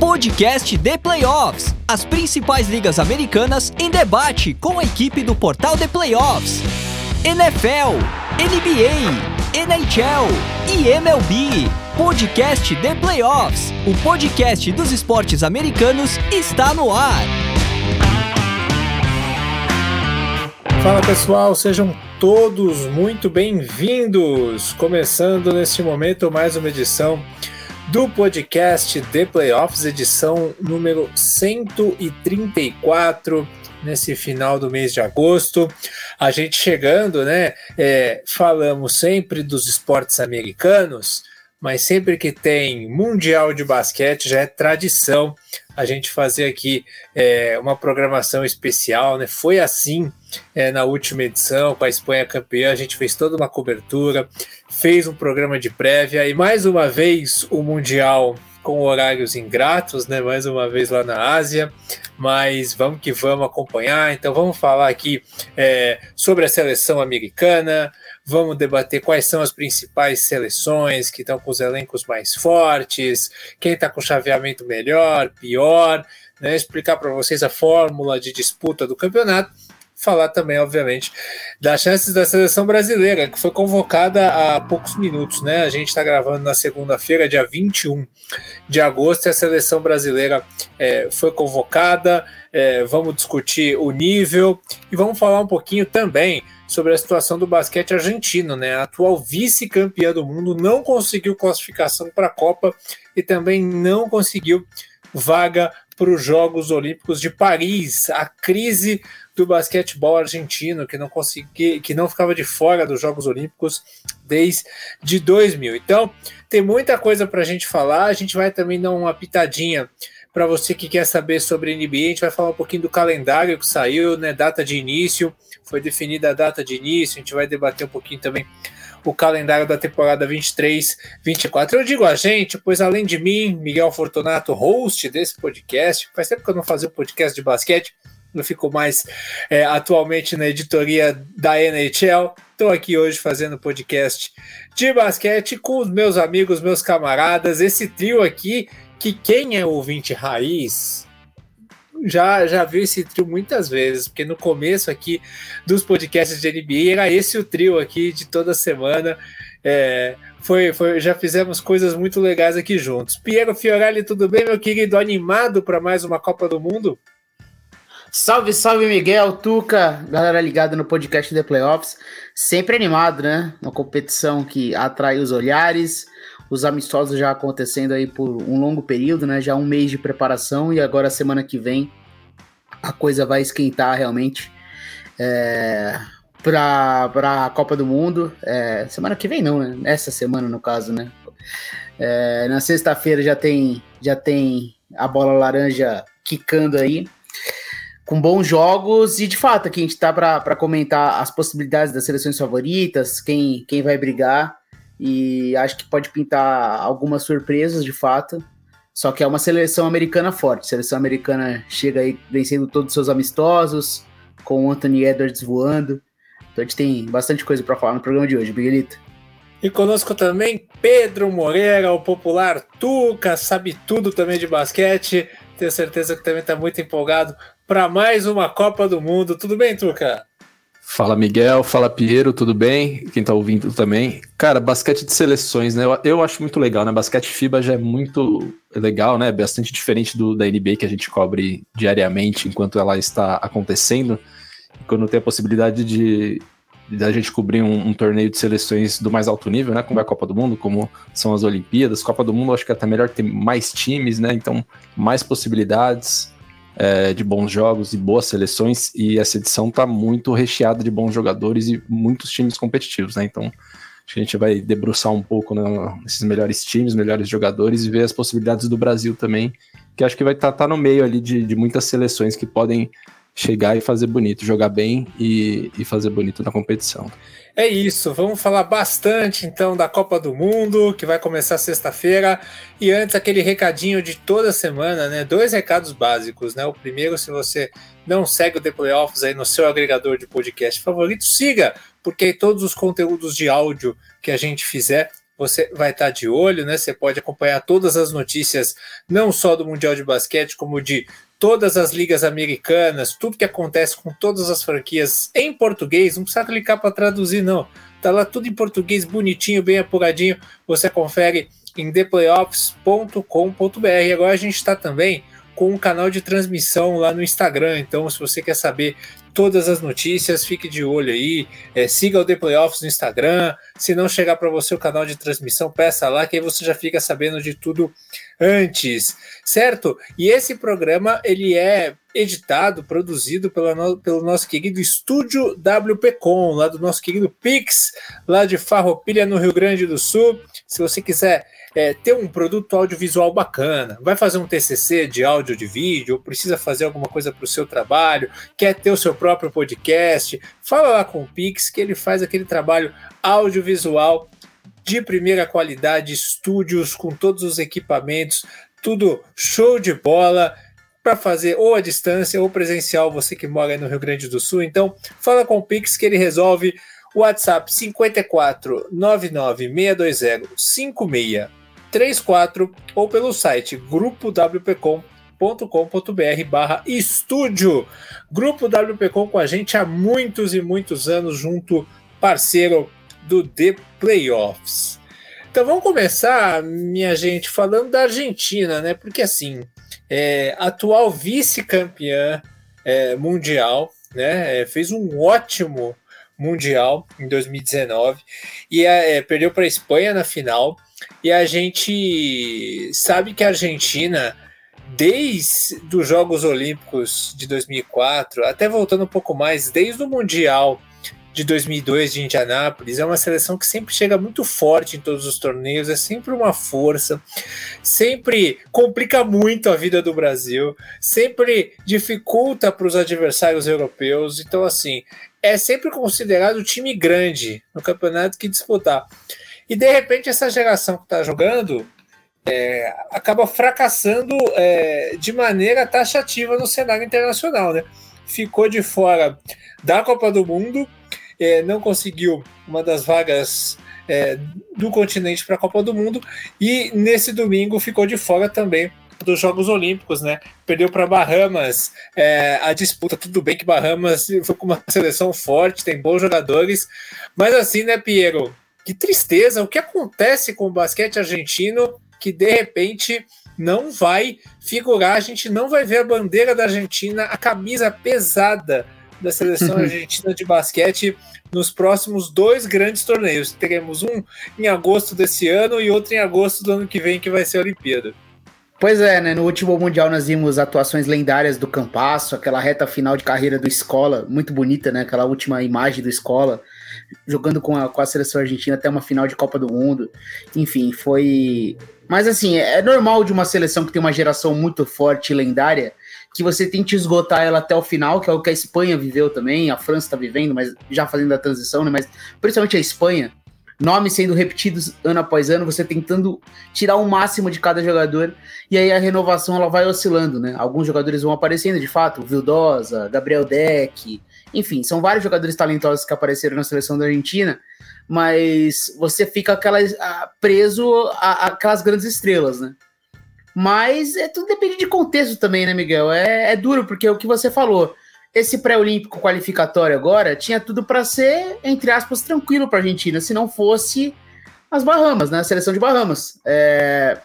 Podcast The Playoffs. As principais ligas americanas em debate com a equipe do portal The Playoffs. NFL, NBA, NHL e MLB. Podcast The Playoffs. O podcast dos esportes americanos está no ar. Fala pessoal, sejam todos muito bem-vindos. Começando neste momento mais uma edição do podcast The Playoffs, edição número 134, nesse final do mês de agosto. A gente chegando, né? É, falamos sempre dos esportes americanos, mas sempre que tem Mundial de Basquete já é tradição a gente fazer aqui é, uma programação especial, né? Foi assim é, na última edição, com a Espanha campeã, a gente fez toda uma cobertura, fez um programa de prévia e mais uma vez o Mundial com horários ingratos, né? Mais uma vez lá na Ásia, mas vamos que vamos acompanhar. Então vamos falar aqui é, sobre a seleção americana, vamos debater quais são as principais seleções que estão com os elencos mais fortes, quem está com chaveamento melhor, pior, né? Explicar para vocês a fórmula de disputa do campeonato falar também, obviamente, das chances da seleção brasileira, que foi convocada há poucos minutos, né? A gente está gravando na segunda-feira, dia 21 de agosto, e a seleção brasileira é, foi convocada. É, vamos discutir o nível e vamos falar um pouquinho também sobre a situação do basquete argentino, né? A atual vice-campeã do mundo não conseguiu classificação para a Copa e também não conseguiu vaga para os Jogos Olímpicos de Paris. A crise do basquetebol argentino, que não conseguia, que não ficava de fora dos Jogos Olímpicos desde 2000. Então, tem muita coisa para a gente falar. A gente vai também dar uma pitadinha para você que quer saber sobre NBA. A gente vai falar um pouquinho do calendário que saiu, né? Data de início, foi definida a data de início. A gente vai debater um pouquinho também o calendário da temporada 23, 24. Eu digo a gente, pois além de mim, Miguel Fortunato, host desse podcast, faz tempo que eu não fazia um podcast de basquete, não fico mais é, atualmente na editoria da NHL. Estou aqui hoje fazendo podcast de basquete com os meus amigos, meus camaradas. Esse trio aqui, que quem é ouvinte raiz já, já viu esse trio muitas vezes, porque no começo aqui dos podcasts de NBA era esse o trio aqui de toda semana. É, foi, foi, já fizemos coisas muito legais aqui juntos. Piero Fiorelli, tudo bem, meu querido? Animado para mais uma Copa do Mundo? Salve, salve Miguel, Tuca, galera ligada no podcast The Playoffs. Sempre animado, né? Uma competição que atrai os olhares, os amistosos já acontecendo aí por um longo período, né? Já um mês de preparação e agora semana que vem a coisa vai esquentar realmente é, para a Copa do Mundo. É, semana que vem não, né? Essa semana no caso, né? É, na sexta-feira já tem já tem a bola laranja quicando aí com bons jogos e de fato aqui a gente tá para comentar as possibilidades das seleções favoritas, quem, quem vai brigar e acho que pode pintar algumas surpresas de fato. Só que é uma seleção americana forte. A seleção americana chega aí vencendo todos os seus amistosos, com o Anthony Edwards voando. Então a gente tem bastante coisa para falar no programa de hoje, Miguelito. E conosco também Pedro Moreira, o popular Tuca, sabe tudo também de basquete. Tenho certeza que também está muito empolgado para mais uma Copa do Mundo. Tudo bem, Tuca? Fala Miguel, fala Piero, tudo bem? Quem tá ouvindo também. Cara, basquete de seleções, né? Eu, eu, acho muito legal, né? Basquete FIBA já é muito legal, né? Bastante diferente do da NBA que a gente cobre diariamente enquanto ela está acontecendo. quando tem a possibilidade de da gente cobrir um, um, torneio de seleções do mais alto nível, né? Como é a Copa do Mundo, como são as Olimpíadas. Copa do Mundo, acho que é até melhor ter mais times, né? Então, mais possibilidades é, de bons jogos e boas seleções, e essa edição está muito recheada de bons jogadores e muitos times competitivos, né? Então, acho que a gente vai debruçar um pouco né, nesses melhores times, melhores jogadores e ver as possibilidades do Brasil também, que acho que vai estar tá, tá no meio ali de, de muitas seleções que podem chegar e fazer bonito, jogar bem e, e fazer bonito na competição. É isso, vamos falar bastante então da Copa do Mundo, que vai começar sexta-feira. E antes, aquele recadinho de toda semana, né? Dois recados básicos, né? O primeiro, se você não segue o The Playoffs aí no seu agregador de podcast favorito, siga, porque todos os conteúdos de áudio que a gente fizer você vai estar de olho, né? Você pode acompanhar todas as notícias, não só do Mundial de Basquete, como de todas as ligas americanas, tudo que acontece com todas as franquias em português, não precisa clicar para traduzir, não. Tá lá tudo em português, bonitinho, bem apuradinho. Você confere em theplayoffs.com.br. Agora a gente está também com um canal de transmissão lá no Instagram. Então, se você quer saber todas as notícias, fique de olho aí, é, siga o The Playoffs no Instagram. Se não chegar para você o canal de transmissão, peça lá, que aí você já fica sabendo de tudo antes, certo? E esse programa ele é editado, produzido pela no, pelo nosso querido estúdio WPcom, lá do nosso querido Pix, lá de Farroupilha, no Rio Grande do Sul. Se você quiser é, ter um produto audiovisual bacana, vai fazer um TCC de áudio de vídeo, ou precisa fazer alguma coisa para o seu trabalho, quer ter o seu próprio podcast, fala lá com o Pix que ele faz aquele trabalho audiovisual de primeira qualidade, estúdios com todos os equipamentos, tudo show de bola para fazer ou à distância ou presencial, você que mora no Rio Grande do Sul. Então, fala com o Pix que ele resolve. WhatsApp 54 99 620 56 34 ou pelo site grupowpcom.com.br barra estúdio. Grupo WPcom com a gente há muitos e muitos anos, junto parceiro do The Playoffs. Então vamos começar, minha gente, falando da Argentina, né? Porque assim, é, atual vice-campeã é, mundial, né? É, fez um ótimo mundial em 2019 e é, perdeu para a Espanha na final. E a gente sabe que a Argentina, desde os Jogos Olímpicos de 2004, até voltando um pouco mais, desde o Mundial de 2002 de Indianápolis, é uma seleção que sempre chega muito forte em todos os torneios, é sempre uma força, sempre complica muito a vida do Brasil, sempre dificulta para os adversários europeus. Então, assim, é sempre considerado time grande no campeonato que disputar. E de repente essa geração que está jogando é, acaba fracassando é, de maneira taxativa no cenário internacional, né? Ficou de fora da Copa do Mundo, é, não conseguiu uma das vagas é, do continente para a Copa do Mundo e nesse domingo ficou de fora também dos Jogos Olímpicos, né? Perdeu para Bahamas é, a disputa. Tudo bem que Bahamas foi com uma seleção forte, tem bons jogadores, mas assim, né, Piero? que tristeza, o que acontece com o basquete argentino que de repente não vai figurar, a gente não vai ver a bandeira da Argentina, a camisa pesada da seleção argentina de basquete nos próximos dois grandes torneios. Teremos um em agosto desse ano e outro em agosto do ano que vem, que vai ser a Olimpíada. Pois é, né? No último Mundial nós vimos atuações lendárias do Campasso, aquela reta final de carreira do Escola, muito bonita, né? Aquela última imagem do Escola jogando com a, com a seleção argentina até uma final de Copa do Mundo. Enfim, foi. Mas assim, é normal de uma seleção que tem uma geração muito forte e lendária que você tente esgotar ela até o final, que é o que a Espanha viveu também, a França está vivendo, mas já fazendo a transição, né? Mas principalmente a Espanha, nomes sendo repetidos ano após ano, você tentando tirar o máximo de cada jogador, e aí a renovação ela vai oscilando, né? Alguns jogadores vão aparecendo de fato, Vildosa, Gabriel Deck, enfim, são vários jogadores talentosos que apareceram na seleção da Argentina, mas você fica aquelas, preso a, aquelas grandes estrelas, né? Mas é, tudo depende de contexto também, né, Miguel? É, é duro, porque é o que você falou, esse pré-olímpico qualificatório agora tinha tudo para ser, entre aspas, tranquilo para a Argentina, se não fosse as Bahamas, né? A seleção de Bahamas. É...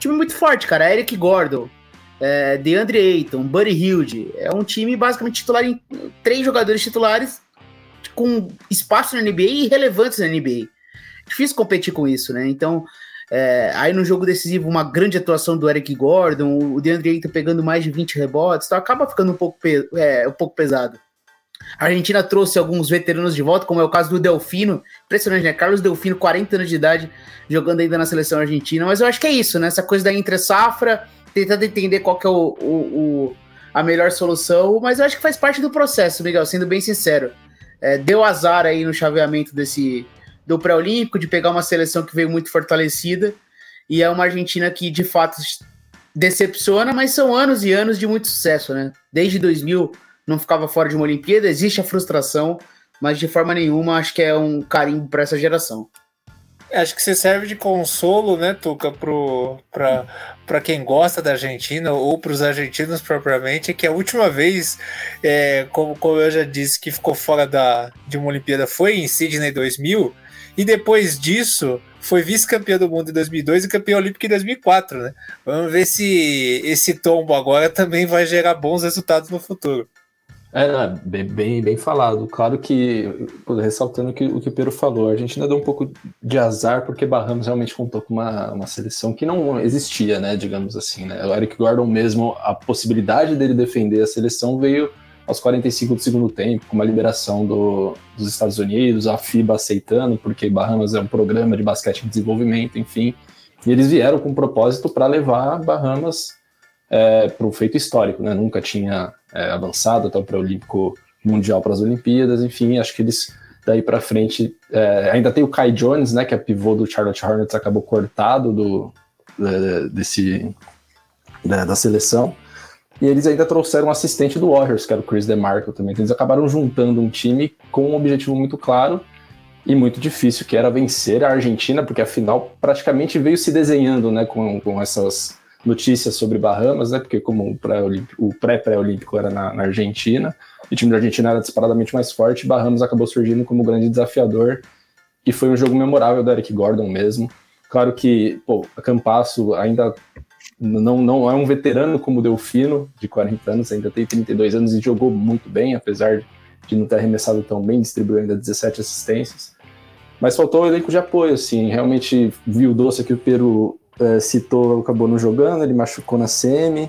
Time muito forte, cara. Eric Gordon, é, DeAndre Ayton, Buddy Hilde. É um time basicamente titular em três jogadores titulares com espaço na NBA e relevantes na NBA. Difícil competir com isso, né? Então, é, aí no jogo decisivo, uma grande atuação do Eric Gordon, o DeAndre Ayton pegando mais de 20 rebotes, então acaba ficando um pouco, é, um pouco pesado. A Argentina trouxe alguns veteranos de volta, como é o caso do Delfino. Impressionante, né? Carlos Delfino, 40 anos de idade, jogando ainda na seleção argentina. Mas eu acho que é isso, né? Essa coisa da entre-safra, tentando entender qual que é o, o, o, a melhor solução, mas eu acho que faz parte do processo, Miguel, sendo bem sincero. É, deu azar aí no chaveamento desse do pré-olímpico, de pegar uma seleção que veio muito fortalecida, e é uma Argentina que de fato decepciona, mas são anos e anos de muito sucesso, né? Desde 2000 não ficava fora de uma Olimpíada, existe a frustração, mas de forma nenhuma acho que é um carimbo para essa geração. Acho que você serve de consolo, né, Tuca, para quem gosta da Argentina ou para os argentinos propriamente, que a última vez, é, como, como eu já disse, que ficou fora da, de uma Olimpíada foi em Sydney 2000, e depois disso foi vice-campeão do mundo em 2002 e campeão olímpico em 2004, né? Vamos ver se esse tombo agora também vai gerar bons resultados no futuro. É, não, bem, bem, bem, falado. Claro que, ressaltando o que, o que o Pedro falou, a gente ainda deu um pouco de azar porque Bahamas realmente contou com uma, uma seleção que não existia, né, digamos assim, né? O Eric Gordon mesmo, a possibilidade dele defender a seleção veio aos 45 do segundo tempo, com uma liberação do, dos Estados Unidos, a FIBA aceitando, porque Bahamas é um programa de basquete de desenvolvimento, enfim. E eles vieram com um propósito para levar Bahamas é, para um feito histórico, né? Nunca tinha é, avançado até o pré-olímpico mundial para as Olimpíadas, enfim, acho que eles daí para frente é, ainda tem o Kai Jones, né? Que é pivô do Charlotte Hornets, acabou cortado do desse da, da seleção. E eles ainda trouxeram um assistente do Warriors, que era o Chris DeMarco também. Então eles acabaram juntando um time com um objetivo muito claro e muito difícil, que era vencer a Argentina, porque afinal praticamente veio se desenhando né, com, com essas notícias sobre Bahamas, né? Porque como o pré-pré-olímpico era na, na, Argentina, o time da Argentina era disparadamente mais forte, Bahamas acabou surgindo como grande desafiador e foi um jogo memorável do Eric Gordon mesmo. Claro que, pô, a Campasso ainda não, não é um veterano como o Delfino, de 40 anos, ainda tem 32 anos e jogou muito bem, apesar de não ter arremessado tão bem, distribuiu ainda 17 assistências. Mas faltou o elenco de apoio, assim, realmente viu o doce que o Peru é, citou, acabou não jogando, ele machucou na semi.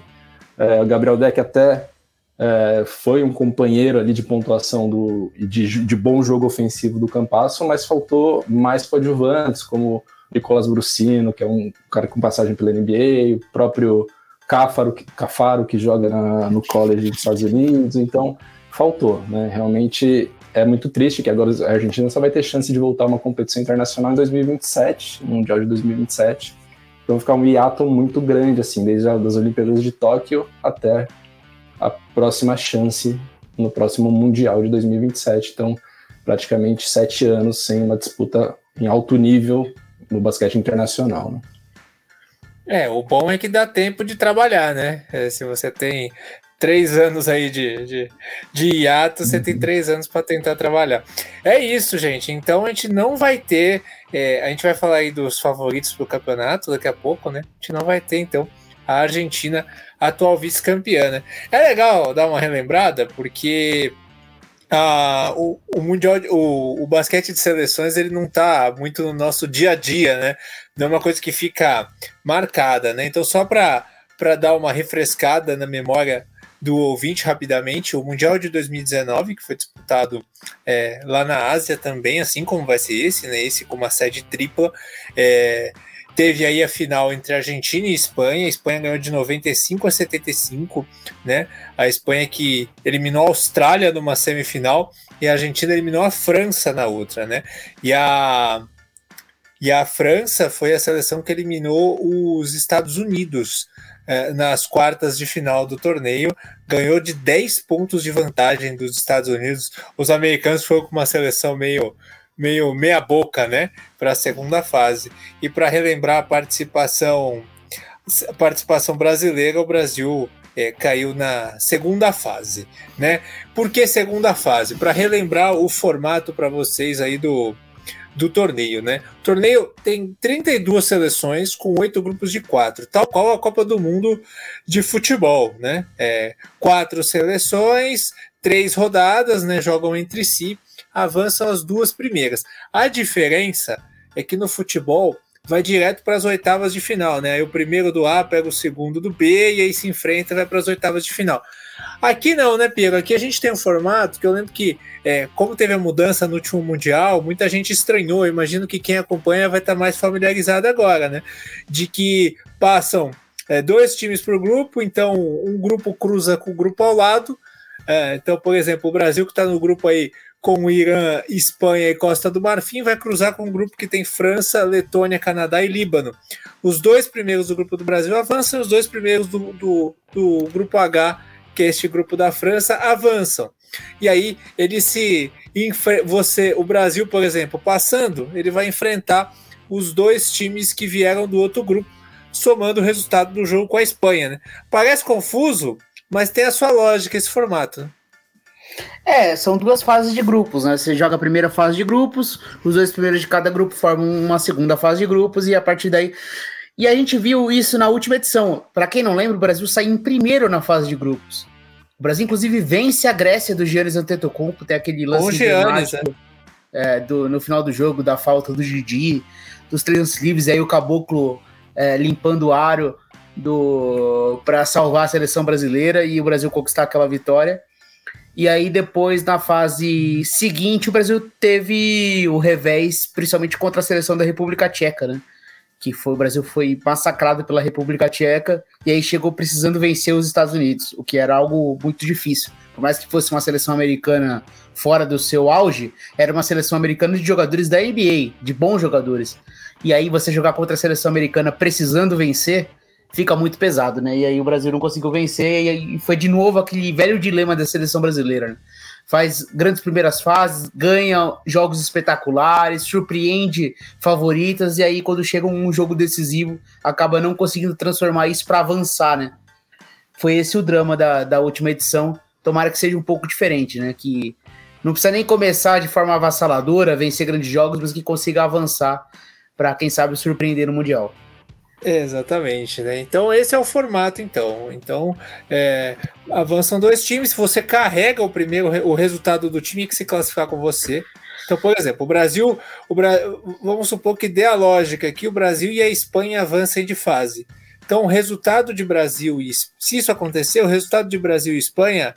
É, o Gabriel Deck até é, foi um companheiro ali de pontuação do, de, de bom jogo ofensivo do Campasso, mas faltou mais coadjuvantes, como Nicolas Brucino, que é um cara com passagem pela NBA, o próprio Cafaro, Cafaro, que joga na, no college dos Estados Unidos, então faltou, né? Realmente é muito triste que agora a Argentina só vai ter chance de voltar a uma competição internacional em 2027, Mundial de 2027. Então ficar um hiato muito grande, assim, desde as Olimpíadas de Tóquio até a próxima chance no próximo Mundial de 2027. Então, praticamente sete anos sem uma disputa em alto nível no basquete internacional. Né? É, o bom é que dá tempo de trabalhar, né? É, se você tem três anos aí de, de, de hiato, você tem uhum. três anos para tentar trabalhar. É isso, gente. Então a gente não vai ter. É, a gente vai falar aí dos favoritos para o campeonato daqui a pouco, né? A gente não vai ter, então, a Argentina, atual vice-campeã, né? É legal dar uma relembrada, porque ah, o, o, mundial, o, o basquete de seleções ele não está muito no nosso dia a dia, né? Não é uma coisa que fica marcada, né? Então só para dar uma refrescada na memória do ouvinte rapidamente, o Mundial de 2019, que foi disputado é, lá na Ásia também, assim como vai ser esse, né? Esse com uma sede tripla. É, teve aí a final entre Argentina e Espanha. A Espanha ganhou de 95 a 75, né? A Espanha que eliminou a Austrália numa semifinal e a Argentina eliminou a França na outra, né? E a e a França foi a seleção que eliminou os Estados Unidos é, nas quartas de final do torneio, ganhou de 10 pontos de vantagem dos Estados Unidos. Os americanos foram com uma seleção meio meio meia boca, né, para a segunda fase. E para relembrar a participação a participação brasileira, o Brasil é, caiu na segunda fase, né? Por que segunda fase? Para relembrar o formato para vocês aí do do torneio, né? O torneio tem 32 seleções com oito grupos de quatro, tal qual a Copa do Mundo de futebol, né? É, quatro seleções, três rodadas, né? Jogam entre si, avançam as duas primeiras. A diferença é que no futebol vai direto para as oitavas de final, né? Aí o primeiro do A pega o segundo do B e aí se enfrenta e vai para as oitavas de final. Aqui não, né, Pedro? Aqui a gente tem um formato que eu lembro que, é, como teve a mudança no último Mundial, muita gente estranhou. Eu imagino que quem acompanha vai estar mais familiarizado agora, né? De que passam é, dois times por grupo, então um grupo cruza com o grupo ao lado. É, então, por exemplo, o Brasil que está no grupo aí com Irã, Espanha e Costa do Marfim vai cruzar com um grupo que tem França, Letônia, Canadá e Líbano. Os dois primeiros do grupo do Brasil avançam, os dois primeiros do, do, do grupo H que é este grupo da França, avançam. E aí ele se você, o Brasil, por exemplo, passando, ele vai enfrentar os dois times que vieram do outro grupo, somando o resultado do jogo com a Espanha. Né? Parece confuso, mas tem a sua lógica esse formato. Né? É, são duas fases de grupos, né? Você joga a primeira fase de grupos, os dois primeiros de cada grupo formam uma segunda fase de grupos, e a partir daí. E a gente viu isso na última edição. Para quem não lembra, o Brasil saiu em primeiro na fase de grupos. O Brasil, inclusive, vence a Grécia do Giannis Antetokounmpo, tem aquele lance Giannis, é. é, do, no final do jogo, da falta do Didi, dos três livres, aí o Caboclo é, limpando o aro do para salvar a seleção brasileira e o Brasil conquistar aquela vitória. E aí, depois, na fase seguinte, o Brasil teve o revés, principalmente contra a seleção da República Tcheca, né? Que foi, o Brasil foi massacrado pela República Tcheca e aí chegou precisando vencer os Estados Unidos, o que era algo muito difícil. Por mais que fosse uma seleção americana fora do seu auge, era uma seleção americana de jogadores da NBA, de bons jogadores. E aí você jogar contra a seleção americana precisando vencer, fica muito pesado, né? E aí o Brasil não conseguiu vencer, e aí foi de novo aquele velho dilema da seleção brasileira. Né? Faz grandes primeiras fases, ganha jogos espetaculares, surpreende favoritas, e aí quando chega um jogo decisivo, acaba não conseguindo transformar isso para avançar, né? Foi esse o drama da, da última edição. Tomara que seja um pouco diferente, né? Que não precisa nem começar de forma avassaladora, vencer grandes jogos, mas que consiga avançar para, quem sabe, surpreender no Mundial. Exatamente, né? Então esse é o formato, então. Então é, avançam dois times. Você carrega o primeiro o resultado do time que se classificar com você. Então, por exemplo, o Brasil, o Bra... vamos supor que dê a lógica que o Brasil e a Espanha avancem de fase. Então, o resultado de Brasil e se isso acontecer, o resultado de Brasil e Espanha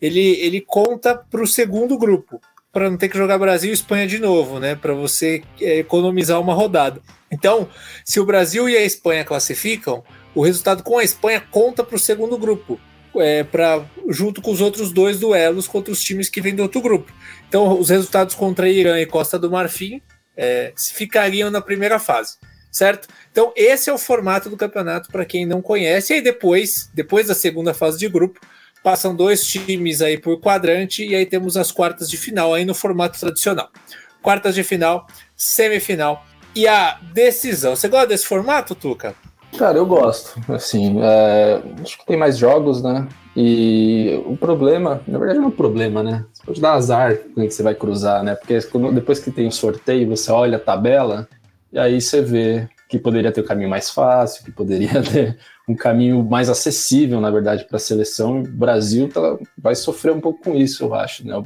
ele, ele conta para o segundo grupo para não ter que jogar Brasil e Espanha de novo, né? Para você é, economizar uma rodada. Então, se o Brasil e a Espanha classificam, o resultado com a Espanha conta para o segundo grupo, é, para junto com os outros dois duelos contra os times que vêm do outro grupo. Então, os resultados contra Irã e Costa do Marfim é, ficariam na primeira fase, certo? Então, esse é o formato do campeonato para quem não conhece. E aí depois, depois da segunda fase de grupo, Passam dois times aí por quadrante e aí temos as quartas de final aí no formato tradicional. Quartas de final, semifinal e a decisão. Você gosta desse formato, Tuca? Cara, eu gosto. Assim, é, acho que tem mais jogos, né? E o problema, na verdade, não é um problema, né? Você pode dar azar que você vai cruzar, né? Porque depois que tem o sorteio, você olha a tabela e aí você vê que poderia ter o um caminho mais fácil, que poderia ter um caminho mais acessível, na verdade, para a seleção. O Brasil tá, vai sofrer um pouco com isso, eu acho, né?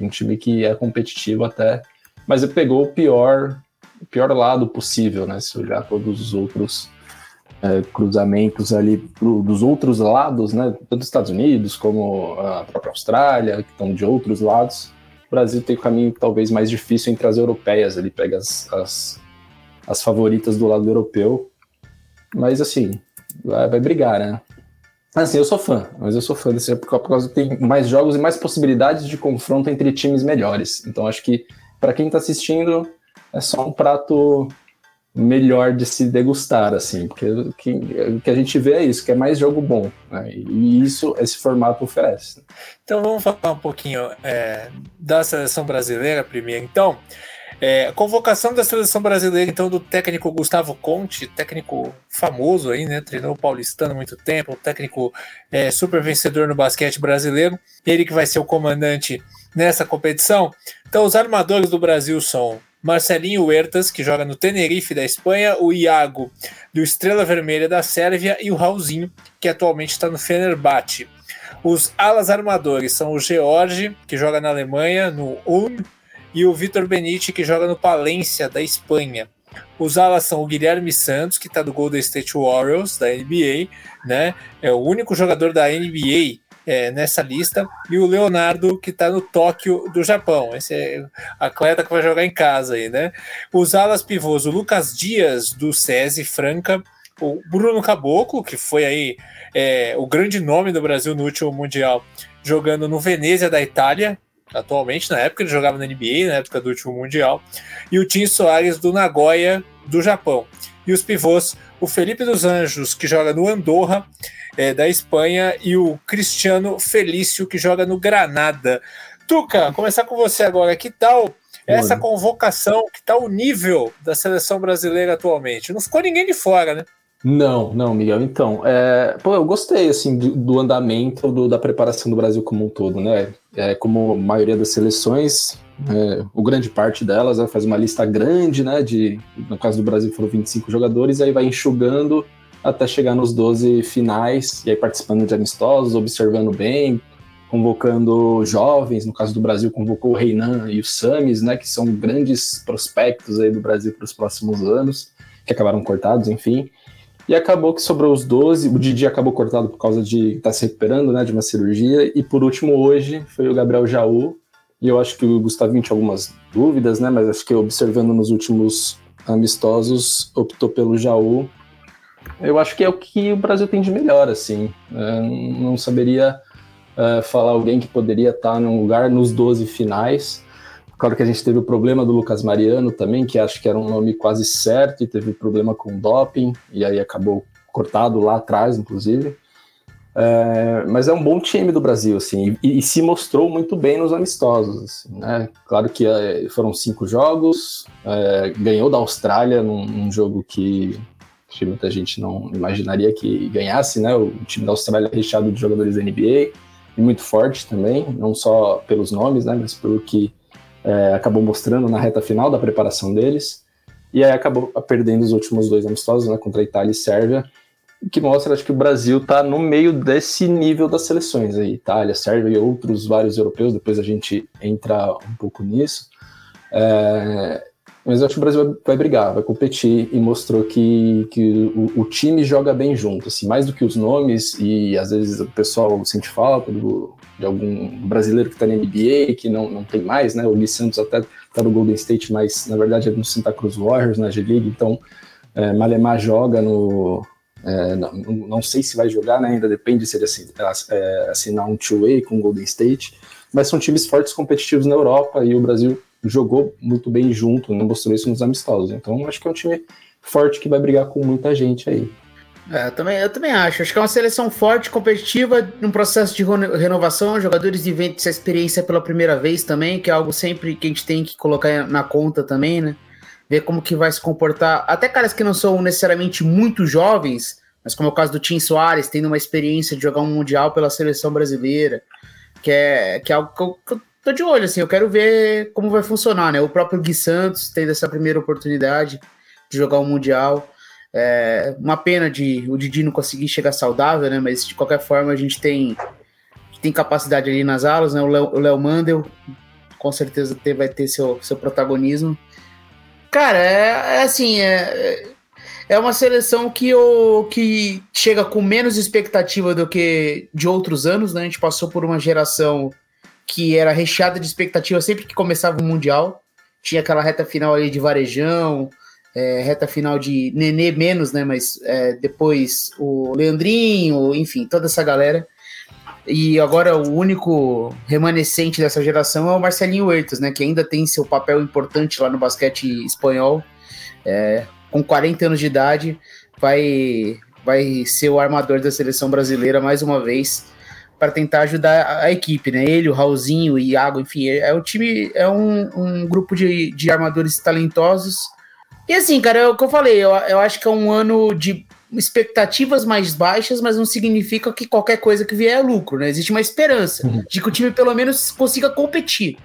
Um time que é competitivo até, mas ele pegou o pior, o pior lado possível, né? Se olhar todos os outros é, cruzamentos ali pro, dos outros lados, né? Tanto dos Estados Unidos como a própria Austrália, que estão de outros lados. O Brasil tem o caminho talvez mais difícil entre as europeias, ele pega as, as, as favoritas do lado europeu. Mas assim, vai, vai brigar, né? Assim, eu sou fã, mas eu sou fã desse por causa que tem mais jogos e mais possibilidades de confronto entre times melhores. Então acho que para quem está assistindo é só um prato melhor de se degustar, assim, porque o que, que a gente vê é isso, que é mais jogo bom, né? E isso esse formato oferece. Então vamos falar um pouquinho é, da seleção brasileira primeiro. Então, é, convocação da seleção brasileira, então, do técnico Gustavo Conte, técnico famoso aí, né? Treinou o Paulistano há muito tempo, técnico é, super vencedor no basquete brasileiro. Ele que vai ser o comandante nessa competição. Então, os armadores do Brasil são Marcelinho Huertas, que joga no Tenerife da Espanha, o Iago do Estrela Vermelha da Sérvia e o Raulzinho, que atualmente está no Fenerbahçe. Os alas armadores são o George, que joga na Alemanha, no Ulm, e o Vitor Benite, que joga no Palência, da Espanha. Os alas são o Guilherme Santos, que está do Golden State Warriors, da NBA, né? É o único jogador da NBA é, nessa lista, e o Leonardo, que está no Tóquio do Japão. Esse é atleta que vai jogar em casa aí, né? Os alas pivôs, o Lucas Dias, do SESI Franca, o Bruno Caboclo, que foi aí é, o grande nome do Brasil no último Mundial, jogando no Venezia da Itália, atualmente, na época ele jogava na NBA, na época do último Mundial, e o Tim Soares do Nagoya, do Japão. E os pivôs, o Felipe dos Anjos, que joga no Andorra, é, da Espanha, e o Cristiano Felício, que joga no Granada. Tuca, começar com você agora. Que tal essa convocação que está o nível da seleção brasileira atualmente. Não ficou ninguém de fora, né? Não, não, Miguel. Então, é, pô, eu gostei assim do, do andamento do, da preparação do Brasil como um todo, né? É, como a maioria das seleções, é, o grande parte delas né, faz uma lista grande, né? De, no caso do Brasil foram 25 jogadores, aí vai enxugando até chegar nos 12 finais, e aí participando de amistosos, observando bem, convocando jovens, no caso do Brasil, convocou o Reinan e o Samis, né, que são grandes prospectos aí do Brasil para os próximos anos, que acabaram cortados, enfim. E acabou que sobrou os 12, o Didi acabou cortado por causa de estar tá se recuperando, né, de uma cirurgia, e por último hoje foi o Gabriel Jaú, e eu acho que o Gustavinho tinha algumas dúvidas, né, mas acho que observando nos últimos amistosos, optou pelo Jaú. Eu acho que é o que o Brasil tem de melhor, assim. É, não saberia uh, falar alguém que poderia estar num lugar nos 12 finais. Claro que a gente teve o problema do Lucas Mariano também, que acho que era um nome quase certo e teve problema com doping, e aí acabou cortado lá atrás, inclusive. É, mas é um bom time do Brasil, assim, e, e se mostrou muito bem nos amistosos. Assim, né? Claro que é, foram cinco jogos, é, ganhou da Austrália num, num jogo que, que, muita gente não imaginaria que ganhasse, né? O time da Austrália é recheado de jogadores da NBA e muito forte também, não só pelos nomes, né, mas pelo que é, acabou mostrando na reta final da preparação deles. E aí acabou perdendo os últimos dois amistosos, né, contra Itália e Sérvia, que mostra, acho que o Brasil está no meio desse nível das seleções aí, Itália, Sérvia e outros vários europeus, depois a gente entra um pouco nisso. É, mas eu acho que o Brasil vai, vai, brigar, vai competir e mostrou que, que o, o, time joga bem junto, assim, mais do que os nomes, e às vezes o pessoal sente falta do, de algum brasileiro que está na NBA, que não, não tem mais, né? O Gui Santos até está no Golden State, mas na verdade é no Santa Cruz Warriors, na G-League, então é, Malemar joga no. É, não, não, sei se vai jogar, né? Ainda depende se ele é, assinar um two-way com o Golden State, mas são times fortes competitivos na Europa e o Brasil jogou muito bem junto, não mostrou isso nos amistosos. Então acho que é um time forte que vai brigar com muita gente aí. É, eu também, eu também acho. Acho que é uma seleção forte, competitiva, num processo de renovação. Jogadores vivendo essa experiência pela primeira vez também, que é algo sempre que a gente tem que colocar na conta também, né? Ver como que vai se comportar. Até caras que não são necessariamente muito jovens, mas como é o caso do Tim Soares, tendo uma experiência de jogar um Mundial pela seleção brasileira, que é, que é algo que eu, que eu tô de olho, assim, eu quero ver como vai funcionar, né? O próprio Gui Santos tendo essa primeira oportunidade de jogar um Mundial. É uma pena de o Didi não conseguir chegar saudável, né? Mas de qualquer forma a gente tem, tem capacidade ali nas alas, né? O Léo Mandel com certeza ter, vai ter seu, seu protagonismo. Cara, é, é assim, é, é uma seleção que, o, que chega com menos expectativa do que de outros anos, né? A gente passou por uma geração que era recheada de expectativa sempre que começava o Mundial. Tinha aquela reta final ali de Varejão, é, reta final de Nenê menos, né? Mas é, depois o Leandrinho, enfim, toda essa galera. E agora o único remanescente dessa geração é o Marcelinho Huertas, né? Que ainda tem seu papel importante lá no basquete espanhol. É, com 40 anos de idade, vai, vai ser o armador da seleção brasileira mais uma vez para tentar ajudar a, equipe, né? Ele, o Raulzinho, o Iago, enfim, é, é o time, é um, um grupo de, de armadores talentosos. E assim, cara, é o que eu falei, eu, eu acho que é um ano de expectativas mais baixas, mas não significa que qualquer coisa que vier é lucro, né? Existe uma esperança uhum. de que o time pelo menos consiga competir.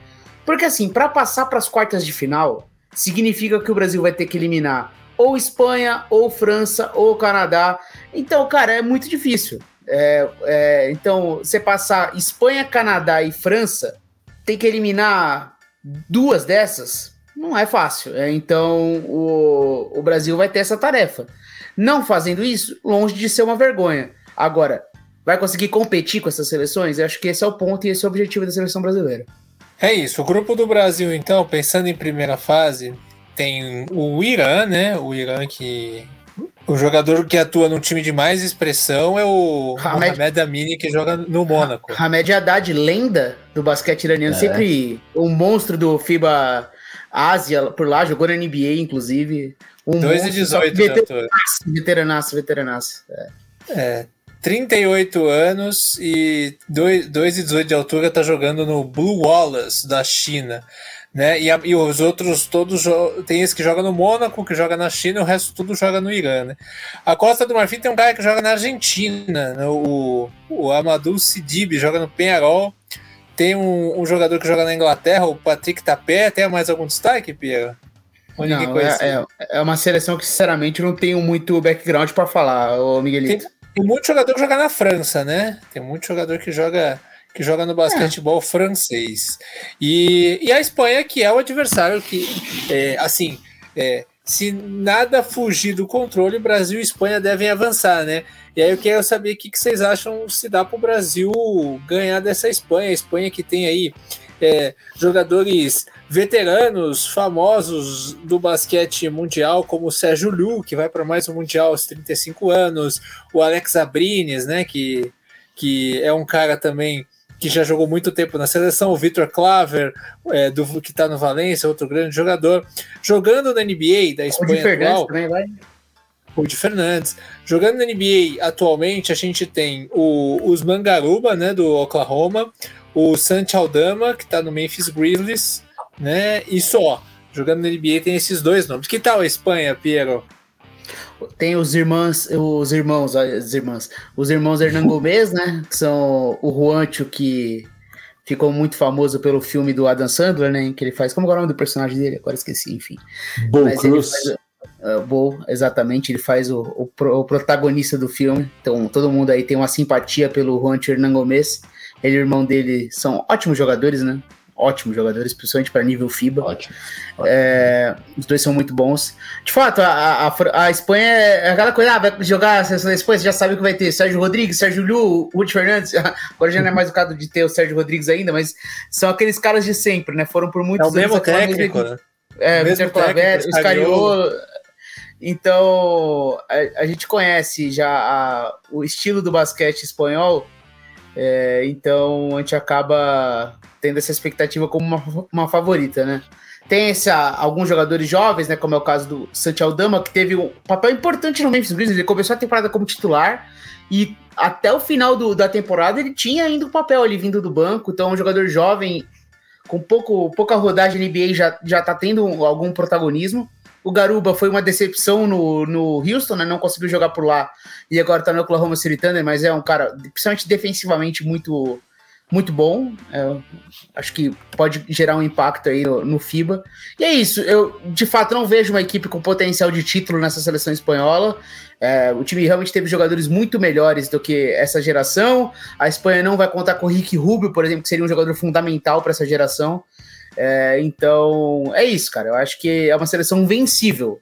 Porque assim, para passar para as quartas de final, significa que o Brasil vai ter que eliminar ou Espanha, ou França, ou Canadá. Então, cara, é muito difícil. É, é, então, você passar Espanha, Canadá e França, tem que eliminar duas dessas, não é fácil. É, então, o, o Brasil vai ter essa tarefa. Não fazendo isso, longe de ser uma vergonha. Agora, vai conseguir competir com essas seleções? Eu acho que esse é o ponto e esse é o objetivo da seleção brasileira. É isso. O grupo do Brasil, então, pensando em primeira fase, tem o Irã, né? O Irã que o jogador que atua num time de mais expressão é o Hamed, Hamed Amini, que joga no Mônaco. Hamed Haddad, lenda do basquete iraniano, é. sempre um monstro do FIBA Ásia, por lá, jogou na NBA, inclusive. Um 2 e 18 veteranaço, veteranaço, veteranaço. É. é. 38 anos e 2, 2 e 18 de altura, tá jogando no Blue Wallace da China. né? E, a, e, os outros todos tem esse que joga no Mônaco, que joga na China, e o resto tudo joga no Irã, né? A Costa do Marfim tem um cara que joga na Argentina, né? o, o Amadou Sidib joga no Penharol. Tem um, um, jogador que joga na Inglaterra, o Patrick Tapé. Tem mais algum destaque, Pierre? Não, é, é, é, uma seleção que, sinceramente, não tenho muito background para falar, o Miguelito. Tem, tem muito jogador que joga na França, né? Tem muito jogador que joga que joga no basquetebol é. francês. E, e a Espanha, que é o adversário que, é, assim, é, se nada fugir do controle, Brasil e Espanha devem avançar, né? E aí eu quero saber o que, que vocês acham se dá para o Brasil ganhar dessa Espanha. A Espanha que tem aí é, jogadores veteranos, famosos do basquete mundial, como o Sérgio Lu, que vai para mais um Mundial aos 35 anos, o Alex Abrines, né, que, que é um cara também que já jogou muito tempo na seleção, o Vitor Claver, é, do, que está no Valência, outro grande jogador, jogando na NBA da Espanha atual. Também vai. O de Fernandes. Jogando na NBA atualmente, a gente tem o, os Mangaruba, né, do Oklahoma, o Santi Aldama, que está no Memphis Grizzlies, né, e só. Jogando na NBA tem esses dois nomes. Que tal a Espanha, Piero? Tem os irmãos, os irmãos, as irmãs, os irmãos Hernan Gomes, né? Que são o Juancho, que ficou muito famoso pelo filme do Adam Sandler, né? Que ele faz. Como é o nome do personagem dele? Agora esqueci, enfim. Bo Cruz. Uh, Bo, exatamente, ele faz o, o, o, protagonista do filme. Então, todo mundo aí tem uma simpatia pelo Juancho Hernan Gomes. Ele e o irmão dele são ótimos jogadores, né? ótimos jogadores, principalmente para nível FIBA. Ótimo. É, os dois são muito bons. De fato, a, a, a Espanha é aquela coisa, ah, vai jogar a seleção da Espanha, você já sabe que vai ter Sérgio Rodrigues, Sérgio Liu, Ruth Fernandes. Agora já não é mais o caso de ter o Sérgio Rodrigues ainda, mas são aqueles caras de sempre, né? Foram por muitos é o mesmo técnico, mesmo, né? É, o mesmo técnico, Scariolo. Então, a, a, gente conhece já a, o estilo do basquete espanhol, é, então a gente acaba tendo essa expectativa como uma, uma favorita, né? Tem essa, alguns jogadores jovens, né? Como é o caso do Santiago Dama, que teve um papel importante no Memphis Grizzlies. Ele começou a temporada como titular e até o final do, da temporada ele tinha ainda um papel ali vindo do banco. Então, um jogador jovem com pouco, pouca rodagem NBA já, já tá tendo algum protagonismo. O Garuba foi uma decepção no, no Houston, né? Não conseguiu jogar por lá e agora tá no Oklahoma City Thunder, mas é um cara, principalmente defensivamente, muito muito bom. É, acho que pode gerar um impacto aí no, no, FIBA. E é isso. Eu, de fato, não vejo uma equipe com potencial de título nessa seleção espanhola. É, o time realmente teve jogadores muito melhores do que essa geração. A Espanha não vai contar com o Rick Rubio, por exemplo, que seria um jogador fundamental para essa geração. É, então, é isso, cara. Eu acho que é uma seleção vencível.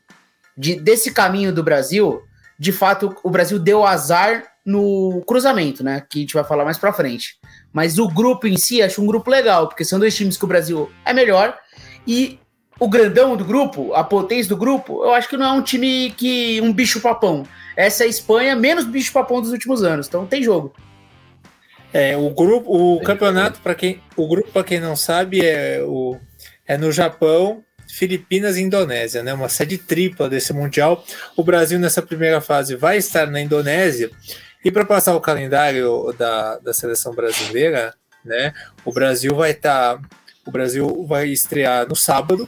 De, desse caminho do Brasil, de fato, o Brasil deu azar no cruzamento, né? Que a gente vai falar mais pra frente. Mas o grupo em si, acho um grupo legal, porque são dois times que o Brasil é melhor. E o grandão do grupo, a potência do grupo, eu acho que não é um time que. um bicho-papão. Essa é a Espanha, menos bicho-papão dos últimos anos. Então tem jogo. É, o grupo, o campeonato, para quem. O grupo, para quem não sabe, é, o, é no Japão, Filipinas e Indonésia, né? Uma sede tripla desse Mundial. O Brasil, nessa primeira fase, vai estar na Indonésia. E para passar o calendário da, da seleção brasileira, né? O Brasil vai estar. Tá, o Brasil vai estrear no sábado,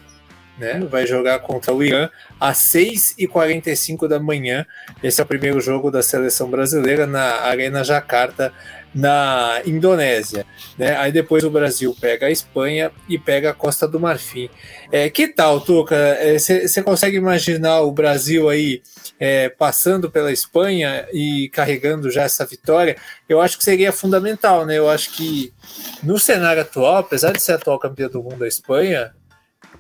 né? Vai jogar contra o Irã às 6h45 da manhã. Esse é o primeiro jogo da seleção brasileira na Arena Jakarta, na Indonésia. Né? Aí depois o Brasil pega a Espanha e pega a Costa do Marfim. É, que tal, Tuca? Você é, consegue imaginar o Brasil aí é, passando pela Espanha e carregando já essa vitória, eu acho que seria fundamental, né? Eu acho que no cenário atual, apesar de ser atual campeão do mundo da Espanha,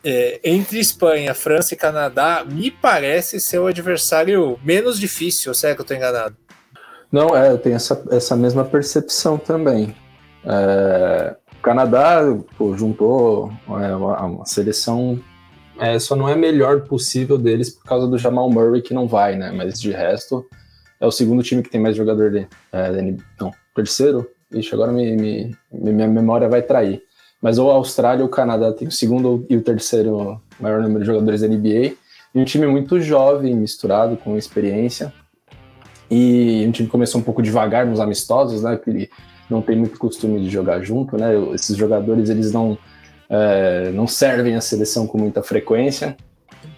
é, entre Espanha, França e Canadá, me parece ser o adversário menos difícil, será que eu estou enganado? Não, é, eu tenho essa, essa mesma percepção também. É, o Canadá pô, juntou é, uma, uma seleção é, só não é melhor possível deles por causa do Jamal Murray que não vai, né? Mas de resto, é o segundo time que tem mais jogador de. É, não, terceiro? Ixi, agora me, me, minha memória vai trair. Mas ou a Austrália ou o Canadá tem o segundo e o terceiro maior número de jogadores da NBA. E um time muito jovem, misturado com experiência. E um time que começou um pouco devagar nos amistosos, né? Ele não tem muito costume de jogar junto, né? Esses jogadores, eles não é, não servem à seleção com muita frequência.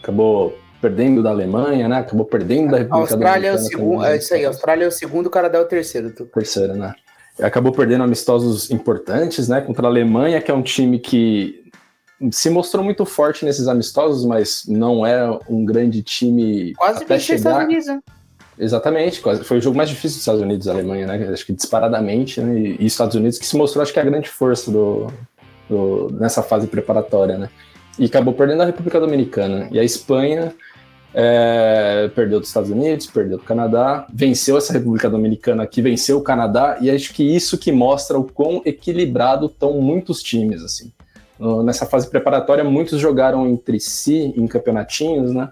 Acabou perdendo da Alemanha, né? Acabou perdendo da República Austrália é o segundo, é isso aí, a Austrália é o segundo, o Canadá é o terceiro. Tu. Terceiro, né? Acabou perdendo amistosos importantes, né? Contra a Alemanha, que é um time que se mostrou muito forte nesses amistosos, mas não é um grande time Quase até chegar. Estados Unidos, né? Exatamente, foi o jogo mais difícil dos Estados Unidos, a Alemanha, né? Acho que disparadamente, né? E Estados Unidos que se mostrou, acho que a grande força do, do, nessa fase preparatória, né? E acabou perdendo a República Dominicana. E a Espanha é, perdeu dos Estados Unidos, perdeu do Canadá, venceu essa República Dominicana aqui, venceu o Canadá, e acho que isso que mostra o quão equilibrado estão muitos times, assim. Nessa fase preparatória, muitos jogaram entre si em campeonatinhos, né?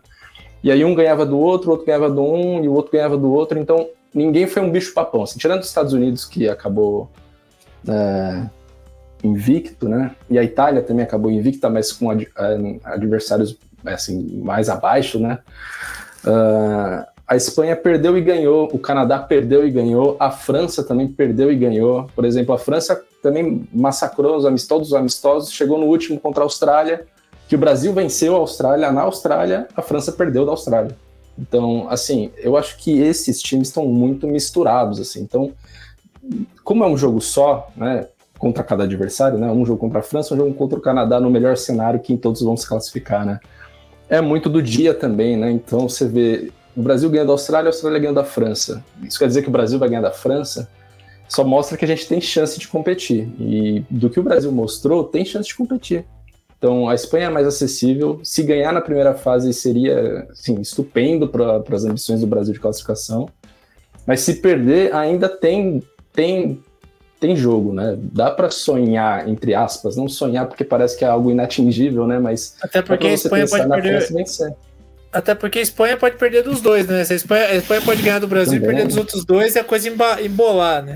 E aí um ganhava do outro, o outro ganhava do um e o outro ganhava do outro, então ninguém foi um bicho papão. Assim, tirando os Estados Unidos, que acabou é, invicto, né? E a Itália também acabou invicta, mas com ad, é, adversários assim, mais abaixo, né? Uh, a Espanha perdeu e ganhou, o Canadá perdeu e ganhou, a França também perdeu e ganhou. Por exemplo, a França também massacrou os amistosos, os amistosos, chegou no último contra a Austrália, que o Brasil venceu a Austrália, na Austrália, a França perdeu da Austrália. Então, assim, eu acho que esses times estão muito misturados, assim. Então, como é um jogo só, né, contra cada adversário, né, um jogo contra a França, um jogo contra o Canadá, no melhor cenário que todos vão se classificar, né é muito do dia também, né? Então você vê o Brasil ganhando da Austrália, a Austrália ganhando da França. Isso quer dizer que o Brasil vai ganhar da França? Só mostra que a gente tem chance de competir. E do que o Brasil mostrou, tem chance de competir. Então a Espanha é mais acessível. Se ganhar na primeira fase seria assim, estupendo para as ambições do Brasil de classificação. Mas se perder, ainda tem, tem tem jogo, né? Dá para sonhar, entre aspas, não sonhar porque parece que é algo inatingível, né? Mas até porque a Espanha pode perder. França, até porque a Espanha pode perder dos dois, né? A Espanha, a Espanha pode ganhar do Brasil Também. e perder dos outros dois e a coisa embolar, né?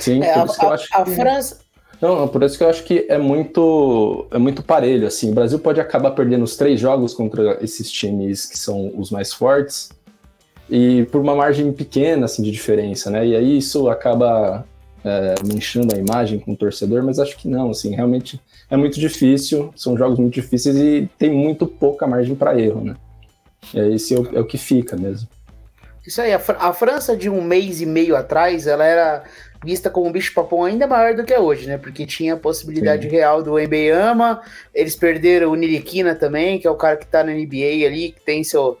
Sim, é, por isso a, que eu acho a, que... França. Não, por isso que eu acho que é muito, é muito parelho, assim. O Brasil pode acabar perdendo os três jogos contra esses times que são os mais fortes e por uma margem pequena, assim, de diferença, né? E aí isso acaba é, manchando a imagem com o torcedor, mas acho que não, assim, realmente é muito difícil, são jogos muito difíceis e tem muito pouca margem para erro, né? É, esse é o, é o, que fica mesmo. Isso aí, a, a, França de um mês e meio atrás, ela era vista como um bicho-papão ainda maior do que é hoje, né? Porque tinha a possibilidade Sim. real do Embeyama, eles perderam o Niriquina também, que é o cara que tá na NBA ali, que tem seu,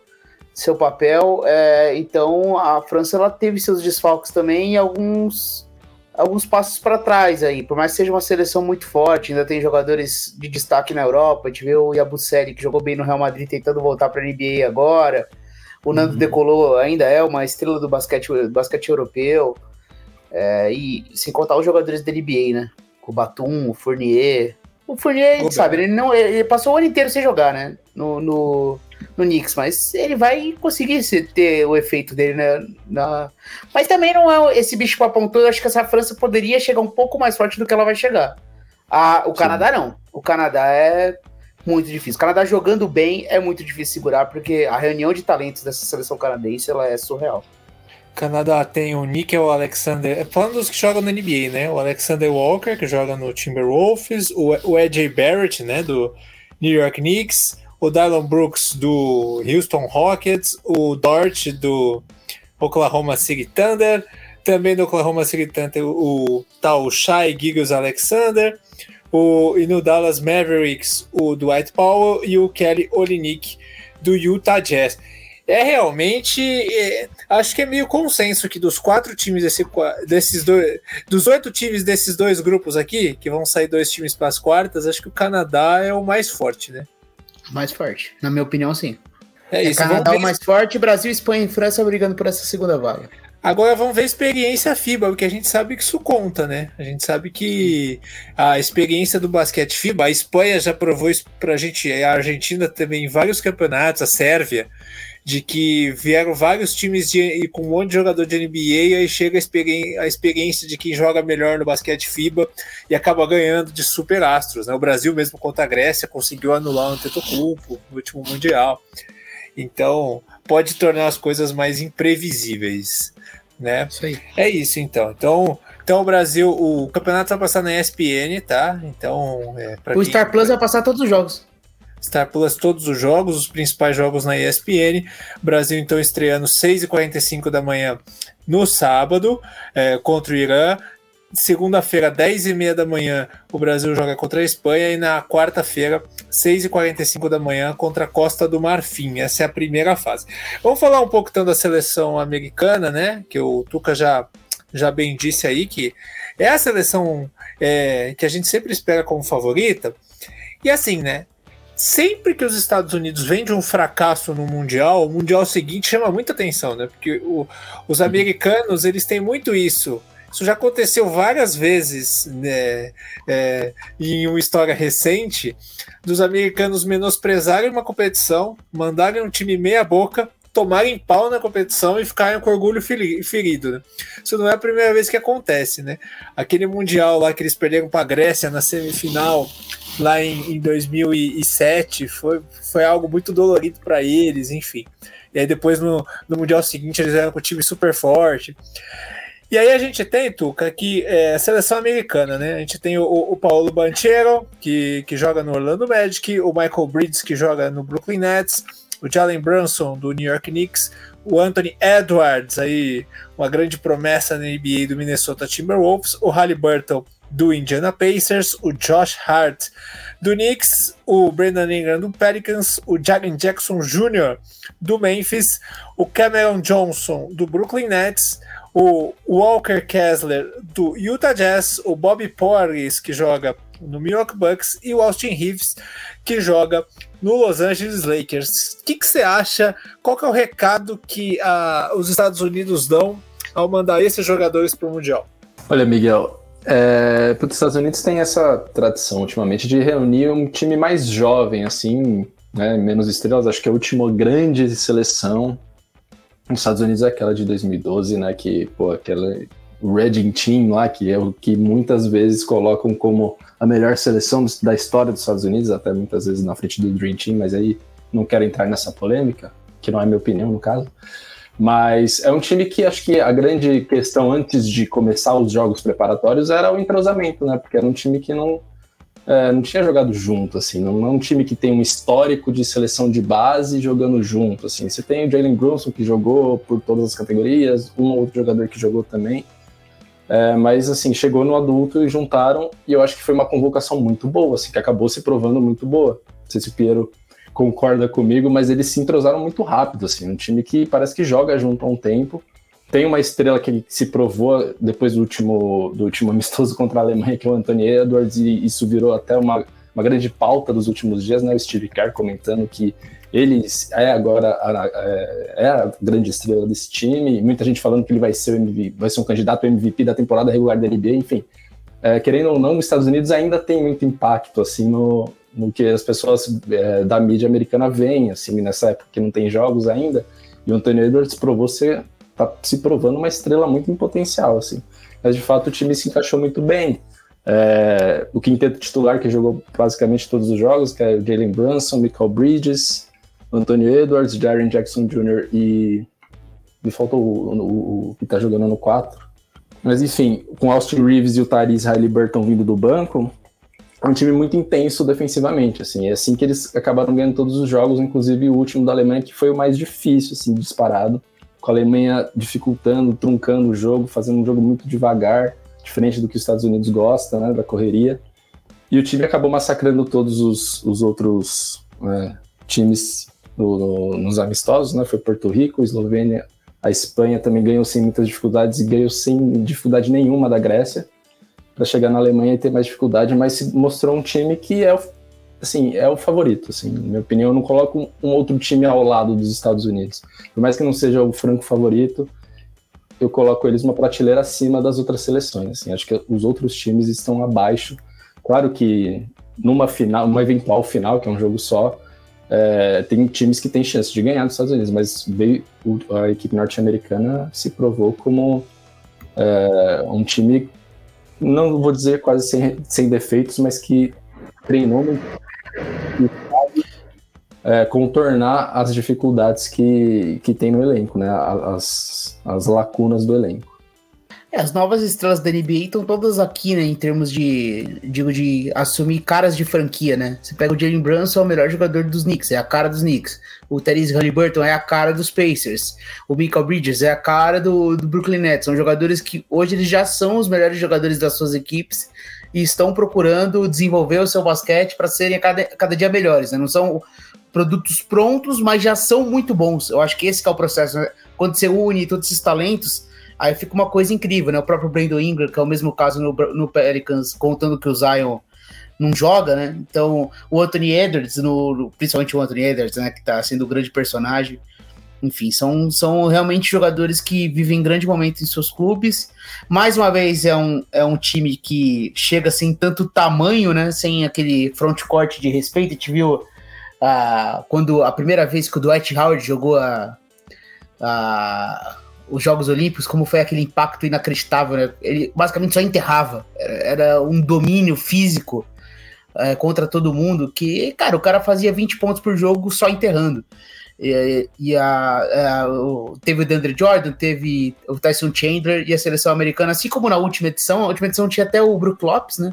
seu papel. É, então a França ela teve seus desfalques também e alguns alguns passos para trás aí, por mais que seja uma seleção muito forte, ainda tem jogadores de destaque na Europa, a gente vê o Yabusele que jogou bem no Real Madrid tentando voltar para a NBA agora, o Nando uhum. Decolou ainda é uma estrela do basquete, basquete europeu, é, e sem contar os jogadores da NBA, né, o Batum, o Fournier, o Fournier, sabe, ele, não, ele passou o ano inteiro sem jogar, né, no, no no Knicks, mas ele vai conseguir ter o efeito dele né, na. Mas também não é esse bicho papão todo. Acho que essa França poderia chegar um pouco mais forte do que ela vai chegar. A, o Sim. Canadá não. O Canadá é muito difícil. O Canadá jogando bem é muito difícil segurar, porque a reunião de talentos dessa seleção canadense ela é surreal. Canadá tem o Nickel Alexander, falando dos que jogam na NBA, né? O Alexander Walker, que joga no Timberwolves, o, AJ Barrett, né, do New York Knicks, o Dylan Brooks do Houston Rockets, o Dort do Oklahoma City Thunder, também do Oklahoma City Thunder o, tal Shai Giggles Alexander, o, e no Dallas Mavericks o Dwight Powell e o Kelly Olynyk do Utah Jazz. É realmente, é, acho que é meio consenso que dos quatro times desse, desses dois, dos oito times desses dois grupos aqui, que vão sair dois times para as quartas, acho que o Canadá é o mais forte, né? mais forte. Na minha opinião, sim. É, é isso. É Canadá o mais forte, Brasil, Espanha e França brigando por essa segunda vaga. Agora vamos ver a experiência FIBA, porque a gente sabe que isso conta, né? A gente sabe que a experiência do basquete FIBA, a Espanha já provou isso pra gente, a Argentina também em vários campeonatos, a Sérvia, de que vieram vários times de, com um monte de jogador de NBA e aí chega a, experi a experiência de quem joga melhor no basquete FIBA e acaba ganhando de super astros. Né? O Brasil, mesmo contra a Grécia, conseguiu anular o Antetokounmpo no último Mundial. Então, pode tornar as coisas mais imprevisíveis. Né? Isso é isso, então. Então, Então o Brasil, o campeonato vai passar na ESPN, tá? Então, é, o Star Plus vai passar todos os jogos. Star Plus todos os jogos, os principais jogos na ESPN. Brasil então estreando 6h45 da manhã no sábado é, contra o Irã. Segunda-feira, 10h30 da manhã, o Brasil joga contra a Espanha. E na quarta-feira, 6h45 da manhã, contra a Costa do Marfim. Essa é a primeira fase. Vamos falar um pouco então da seleção americana, né? Que o Tuca já, já bem disse aí que é a seleção é, que a gente sempre espera como favorita. E assim, né? sempre que os Estados Unidos vendem um fracasso no Mundial, o Mundial seguinte chama muita atenção, né? Porque o, os americanos, eles têm muito isso. Isso já aconteceu várias vezes né, é, em uma história recente dos americanos menosprezarem uma competição, mandarem um time meia boca, tomarem pau na competição e ficarem com orgulho ferido. Né? Isso não é a primeira vez que acontece, né? Aquele mundial lá que eles perderam para a Grécia na semifinal lá em, em 2007 foi, foi algo muito dolorido para eles, enfim. E aí depois no, no Mundial seguinte eles eram com o time super forte. E aí a gente tem, Tuca, que é seleção americana, né? A gente tem o, o Paulo Banchero, que, que joga no Orlando Magic, o Michael Bridges, que joga no Brooklyn Nets, o Jalen Brunson, do New York Knicks, o Anthony Edwards, aí, uma grande promessa na NBA do Minnesota Timberwolves, o Halliburton, do Indiana Pacers, o Josh Hart do Knicks, o Brandon Ingram do Pelicans, o Jalen Jackson Jr. do Memphis, o Cameron Johnson do Brooklyn Nets, o Walker Kessler do Utah Jazz, o Bobby Porris que joga no Milwaukee Bucks e o Austin Reeves que joga no Los Angeles Lakers. O que, você acha? Qual é o recado que uh, os Estados Unidos dão ao mandar esses jogadores para o Mundial? Olha, Miguel, é, os Estados Unidos tem essa tradição ultimamente de reunir um time mais jovem, assim, né, menos estrelas. Acho que a última grande seleção nos Estados Unidos é aquela de 2012, né, que, pô, aquela Reading Team lá, que é o que muitas vezes colocam como a melhor seleção da história dos Estados Unidos, até muitas vezes na frente do Dream Team, mas aí não quero entrar nessa polêmica, que não é minha opinião no caso. Mas é um time que acho que a grande questão antes de começar os jogos preparatórios era o entrosamento, né? Porque era um time que não, é, não tinha jogado junto, assim. Não é um time que tem um histórico de seleção de base jogando junto, assim. Você tem o Jalen Brunson, que jogou por todas as categorias, um ou outro jogador que jogou também. É, mas, assim, chegou no adulto e juntaram, e eu acho que foi uma convocação muito boa, assim, que acabou se provando muito boa. Não sei se o Piero concorda comigo, mas eles se entrosaram muito rápido, assim, um time que parece que joga junto há um tempo. Tem uma estrela que se provou depois do último, do último amistoso contra a Alemanha, que é o Anthony Edwards, e isso virou até uma, uma grande pauta dos últimos dias, né? O Steve Kerr comentando que ele é agora a, é, é a grande estrela desse time, muita gente falando que ele vai ser, vai ser um candidato MVP da temporada regular da NBA, enfim. É, querendo ou não, os Estados Unidos ainda tem muito impacto assim no, no que as pessoas é, da mídia americana veem, assim, nessa época que não tem jogos ainda, e o Anthony Edwards provou ser, tá se provando uma estrela muito em potencial, assim. Mas de fato o time se encaixou muito bem. É, o quinteto titular que jogou basicamente todos os jogos, que é o Jalen Brunson, Michael Bridges, Anthony Edwards, Jaren Jackson Jr. e me faltou o, o, o que tá jogando no 4. Mas enfim, com Austin Reeves e o Tyrese Halliburton vindo do banco, é um time muito intenso defensivamente, assim, é assim que eles acabaram ganhando todos os jogos, inclusive o último da Alemanha, que foi o mais difícil, assim, disparado, com a Alemanha dificultando, truncando o jogo, fazendo um jogo muito devagar, diferente do que os Estados Unidos gosta, né, da correria, e o time acabou massacrando todos os, os outros é, times no, no, nos amistosos, né, foi Porto Rico, Eslovênia, a Espanha também ganhou sem muitas dificuldades e ganhou sem dificuldade nenhuma da Grécia, para chegar na Alemanha e ter mais dificuldade, mas se mostrou um time que é, assim, é o favorito. Assim, na minha opinião, eu não coloco um outro time ao lado dos Estados Unidos. Por mais que não seja o franco favorito, eu coloco eles uma prateleira acima das outras seleções. Assim, acho que os outros times estão abaixo. Claro que numa final, uma eventual final, que é um jogo só, é, tem times que têm chance de ganhar dos Estados Unidos, mas veio, a equipe norte-americana se provou como é, um time não vou dizer quase sem, sem defeitos, mas que treinou muito e sabe é, contornar as dificuldades que, que tem no elenco, né? As, as lacunas do elenco. É, as novas estrelas da NBA estão todas aqui, né? Em termos de, digo, de assumir caras de franquia, né? Você pega o Jalen Brunson, é o melhor jogador dos Knicks, é a cara dos Knicks. O Therese Halliburton é a cara dos Pacers. O Michael Bridges é a cara do, do Brooklyn Nets. São jogadores que hoje eles já são os melhores jogadores das suas equipes e estão procurando desenvolver o seu basquete para serem cada, cada dia melhores, né? Não são produtos prontos, mas já são muito bons. Eu acho que esse que é o processo. Né? Quando você une todos esses talentos, Aí fica uma coisa incrível, né? O próprio Brandon Ingram, que é o mesmo caso no, no Pelicans, contando que o Zion não joga, né? Então, o Anthony Edwards, no, principalmente o Anthony Edwards, né? Que tá sendo o grande personagem. Enfim, são, são realmente jogadores que vivem grande momento em seus clubes. Mais uma vez, é um, é um time que chega sem tanto tamanho, né? Sem aquele frontcourt de respeito. A gente viu uh, quando a primeira vez que o Dwight Howard jogou a, a os Jogos Olímpicos, como foi aquele impacto inacreditável, né? Ele basicamente só enterrava. Era, um domínio físico é, contra todo mundo que, cara, o cara fazia 20 pontos por jogo só enterrando. E, e a, a, o, teve o DeAndre Jordan, teve o Tyson Chandler e a seleção americana, assim como na última edição. A última edição tinha até o Brook Lopes, né?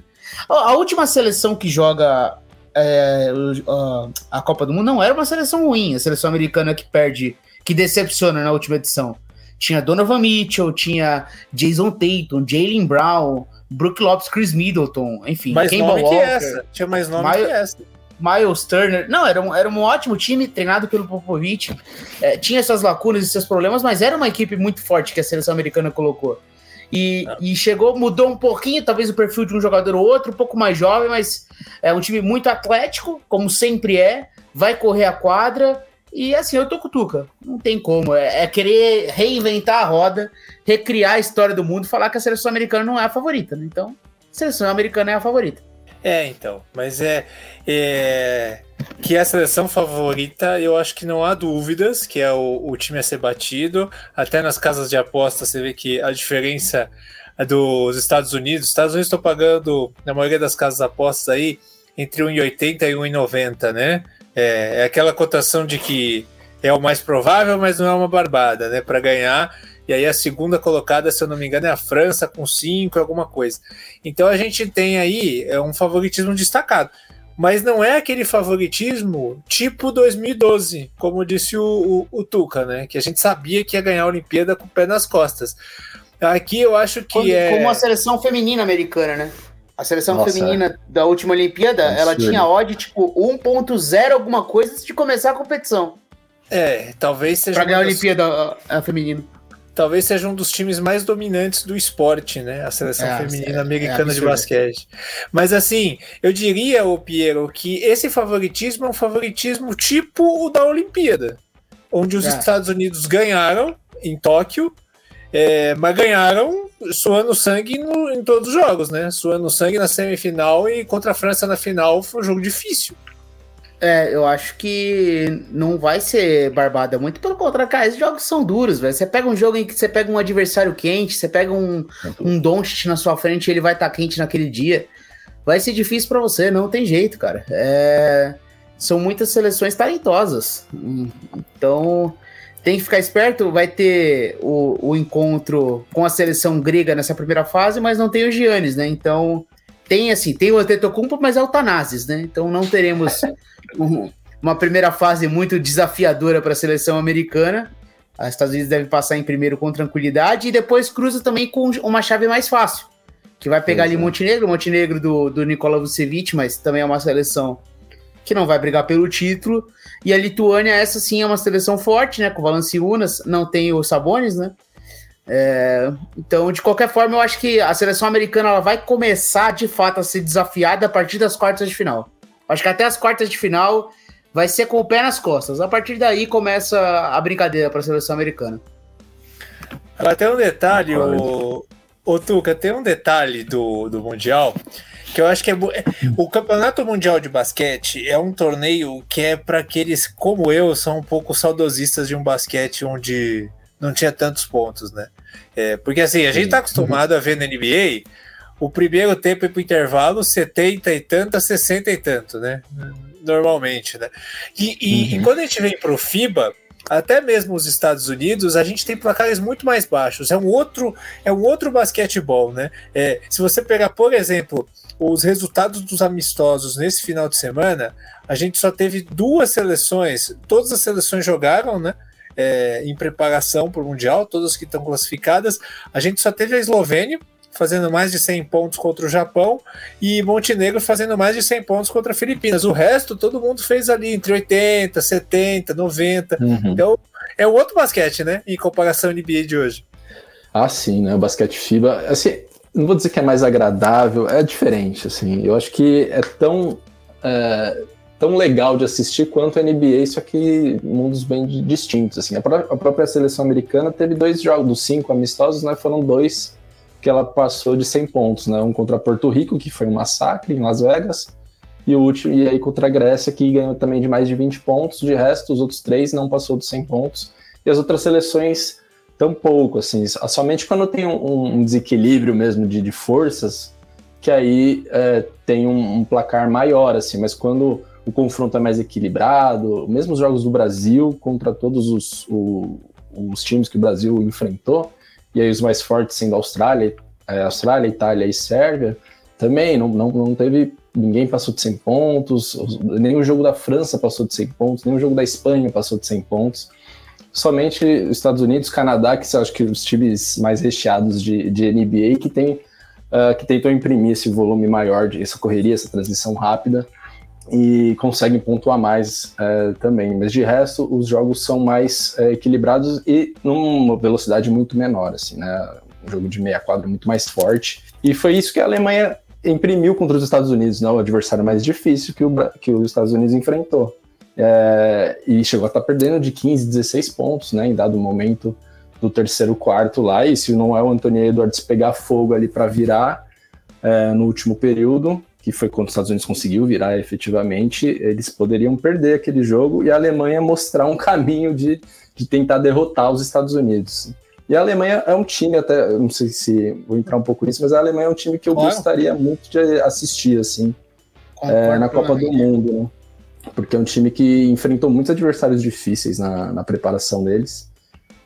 A, a última seleção que joga é, a, a Copa do Mundo não era uma seleção ruim, a seleção americana que perde, que decepciona na última edição. Tinha Donovan Mitchell, tinha Jason Tatum, Jalen Brown, Brook Lopes, Chris Middleton, enfim, mais Kemba Walker. Tinha mais nome Miles, que essa. Miles Turner. Não, era um, era um ótimo time treinado pelo Popovich. É, tinha essas lacunas e seus problemas, mas era uma equipe muito forte que a seleção americana colocou. E, e, chegou, mudou um pouquinho, talvez o perfil de um jogador ou outro, um pouco mais jovem, mas é um time muito atlético, como sempre é, vai correr a quadra e assim, eu tô com Tuca. Não tem como. É, é, querer reinventar a roda, recriar a história do mundo, falar que a seleção americana não é a favorita. Né? Então, a seleção americana é a favorita. É, então. Mas é, é, que a seleção favorita, eu acho que não há dúvidas que é o, o time a ser batido. Até nas casas de aposta você vê que a diferença dos Estados Unidos. Os Estados Unidos estão pagando, na maioria das casas de apostas aí, entre 1,80 e 1,90, né? É, é aquela cotação de que é o mais provável, mas não é uma barbada, né? Para ganhar. E aí a segunda colocada, se eu não me engano, é a França com cinco, alguma coisa. Então a gente tem aí é um favoritismo destacado. Mas não é aquele favoritismo tipo 2012, como disse o, o, o Tuca, né? Que a gente sabia que ia ganhar a Olimpíada com o pé nas costas. Aqui eu acho que como, é. Como a seleção feminina americana, né? A seleção Nossa, feminina é. da última Olimpíada, Absurdo. ela tinha odd tipo 1.0 alguma coisa antes de começar a competição. É, talvez seja. Pra ganhar a Olimpíada a, a feminina. Talvez seja um dos times mais dominantes do esporte, né? A seleção é, feminina é, americana é de basquete. Mas assim, eu diria, o Piero, que esse favoritismo é um favoritismo tipo o da Olimpíada, onde os é. Estados Unidos ganharam em Tóquio é, mas ganharam suando sangue no, em todos os jogos, né? Suando sangue na semifinal e contra a França na final foi um jogo difícil. É, eu acho que não vai ser barbada muito, pelo contrário, cara, esses jogos são duros, velho. Você pega um jogo em que você pega um adversário quente, você pega um, um Doncic na sua frente e ele vai estar tá quente naquele dia. Vai ser difícil para você, não tem jeito, cara. É, são muitas seleções talentosas. Então, tem que ficar esperto, vai ter o, o encontro com a seleção grega nessa primeira fase, mas não tem o Giannis, né? Então, tem assim, tem o Antetokounmpo, mas é o Tanazes, né? Então não teremos uma primeira fase muito desafiadora para a seleção americana. Os Estados Unidos devem passar em primeiro com tranquilidade e depois cruza também com uma chave mais fácil, que vai pegar ali é. Montenegro, Montenegro do, do Nikola Vucevic, mas também é uma seleção que não vai brigar pelo título. E a Lituânia, essa sim é uma seleção forte, né? Com o Valanciunas, não tem o Sabonis, né? É, então, de qualquer forma, eu acho que a seleção americana ela vai começar de fato a ser desafiada a partir das quartas de final. Acho que até as quartas de final vai ser com o pé nas costas. A partir daí começa a brincadeira para a seleção americana. Tem um detalhe, o, o Tuca, tem um detalhe do, do Mundial que eu acho que é, é o Campeonato Mundial de Basquete é um torneio que é para aqueles como eu são um pouco saudosistas de um basquete onde não tinha tantos pontos, né? É, porque assim, a gente tá acostumado a ver na NBA o primeiro tempo para o intervalo 70 e tanto a 60 e tanto, né? Normalmente, né? E, e, uhum. e quando a gente vem para o FIBA, até mesmo os Estados Unidos, a gente tem placares muito mais baixos. É um outro, é um outro basquetebol, né? É, se você pegar, por exemplo, os resultados dos amistosos nesse final de semana, a gente só teve duas seleções, todas as seleções jogaram, né? É, em preparação para o Mundial, todas que estão classificadas. A gente só teve a Eslovênia, fazendo mais de 100 pontos contra o Japão e Montenegro fazendo mais de 100 pontos contra Filipinas. O resto, todo mundo fez ali entre 80, 70, 90. Uhum. Então, é o outro basquete, né? Em comparação ao NBA de hoje. Ah, sim, né? O basquete FIBA, assim, não vou dizer que é mais agradável, é diferente, assim. Eu acho que é tão, é, tão legal de assistir quanto a NBA, só que mundos bem distintos, assim. A, pró a própria seleção americana teve dois jogos, dos cinco amistosos, né? Foram dois que ela passou de 100 pontos, né? Um contra Porto Rico, que foi um massacre em Las Vegas, e o último, e aí contra a Grécia, que ganhou também de mais de 20 pontos. De resto, os outros três não passou de 100 pontos. E as outras seleções, tão pouco, assim. Somente quando tem um, um desequilíbrio mesmo de, de, forças, que aí é, tem um, um, placar maior, assim. Mas quando o confronto é mais equilibrado, mesmo os jogos do Brasil contra todos os, o, os times que o Brasil enfrentou, e aí os mais fortes sendo Austrália, é, Austrália, Itália e Sérvia, também não, não, não teve. Ninguém passou de 100 pontos, nem o jogo da França passou de 100 pontos, nem o jogo da Espanha passou de 100 pontos. Somente os Estados Unidos, Canadá, que são acho que os times mais recheados de, de NBA, que, tem, uh, que tentam imprimir esse volume maior, de, essa correria, essa transição rápida, e conseguem pontuar mais uh, também. Mas de resto, os jogos são mais uh, equilibrados e numa velocidade muito menor, assim, né? Um jogo de meia quadra muito mais forte. E foi isso que a Alemanha imprimiu contra os Estados Unidos, né? O adversário mais difícil que, o, que os Estados Unidos enfrentou. É, e chegou a estar tá perdendo de 15, 16 pontos, né? Em dado momento do terceiro quarto lá. E se não é o Anthony Edwards pegar fogo ali para virar é, no último período, que foi quando os Estados Unidos conseguiu virar efetivamente, eles poderiam perder aquele jogo e a Alemanha mostrar um caminho de, de tentar derrotar os Estados Unidos. E a Alemanha é um time, até, não sei se vou entrar um pouco nisso, mas a Alemanha é um time que eu claro. gostaria muito de assistir, assim, é, na Copa do Mundo, né? Porque é um time que enfrentou muitos adversários difíceis na, na preparação deles.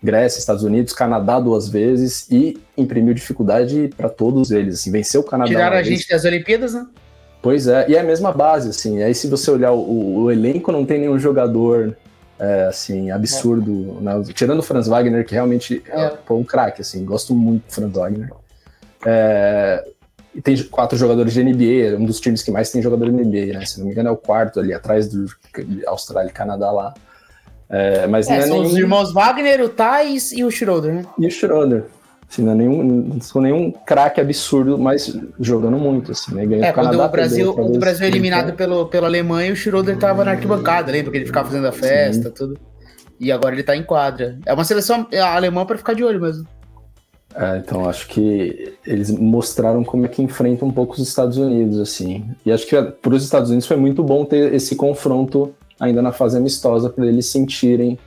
Grécia, Estados Unidos, Canadá duas vezes e imprimiu dificuldade para todos eles. Assim, venceu o Canadá. Tiraram a gente das Olimpíadas, né? Pois é, e é a mesma base, assim. Aí se você olhar o, o elenco, não tem nenhum jogador é, assim, absurdo. É. Né? Tirando o Franz Wagner, que realmente é, é um craque, assim, gosto muito do Franz Wagner. É, e tem quatro jogadores de NBA, um dos times que mais tem jogador de NBA, né? Se não me engano, é o quarto ali, atrás do Austrália e Canadá lá. É, mas é, são nenhum... os irmãos Wagner, o Thais e o Schroeder, né? E o Schroeder. Assim, não, é nenhum, não sou nenhum craque absurdo, mas jogando muito, assim, né? Ganhou é, quando Canadá, o Brasil, o Brasil é eliminado pelo, pela Alemanha, o Schroeder tava na arquibancada, lembra? Que ele ficava fazendo a festa, Sim. tudo. E agora ele tá em quadra. É uma seleção alemã para ficar de olho mesmo. É, então acho que eles mostraram como é que enfrenta um pouco os Estados Unidos, assim. E acho que para os Estados Unidos foi muito bom ter esse confronto ainda na fase amistosa para eles sentirem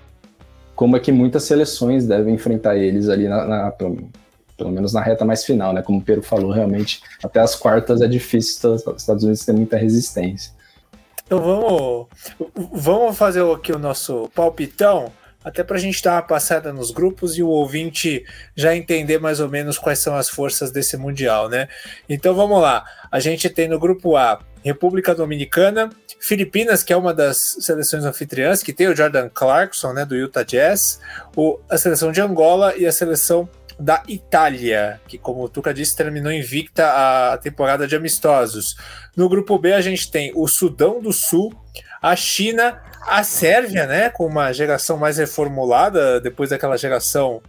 como é que muitas seleções devem enfrentar eles ali, na, na pelo, pelo, menos na reta mais final, né? Como o Pedro falou, realmente, até as quartas é difícil, os Estados Unidos têm muita resistência. Então vamos, vamos fazer aqui o nosso palpitão, até para a gente dar uma passada nos grupos e o ouvinte já entender mais ou menos quais são as forças desse Mundial, né? Então vamos lá. A gente tem no grupo A República Dominicana, Filipinas, que é uma das seleções anfitriãs, que tem o Jordan Clarkson, né, do Utah Jazz, o, a seleção de Angola e a seleção da Itália, que, como o Tuca disse, terminou invicta a temporada de amistosos. No grupo B, a gente tem o Sudão do Sul, a China, a Sérvia, né, com uma geração mais reformulada, depois daquela geração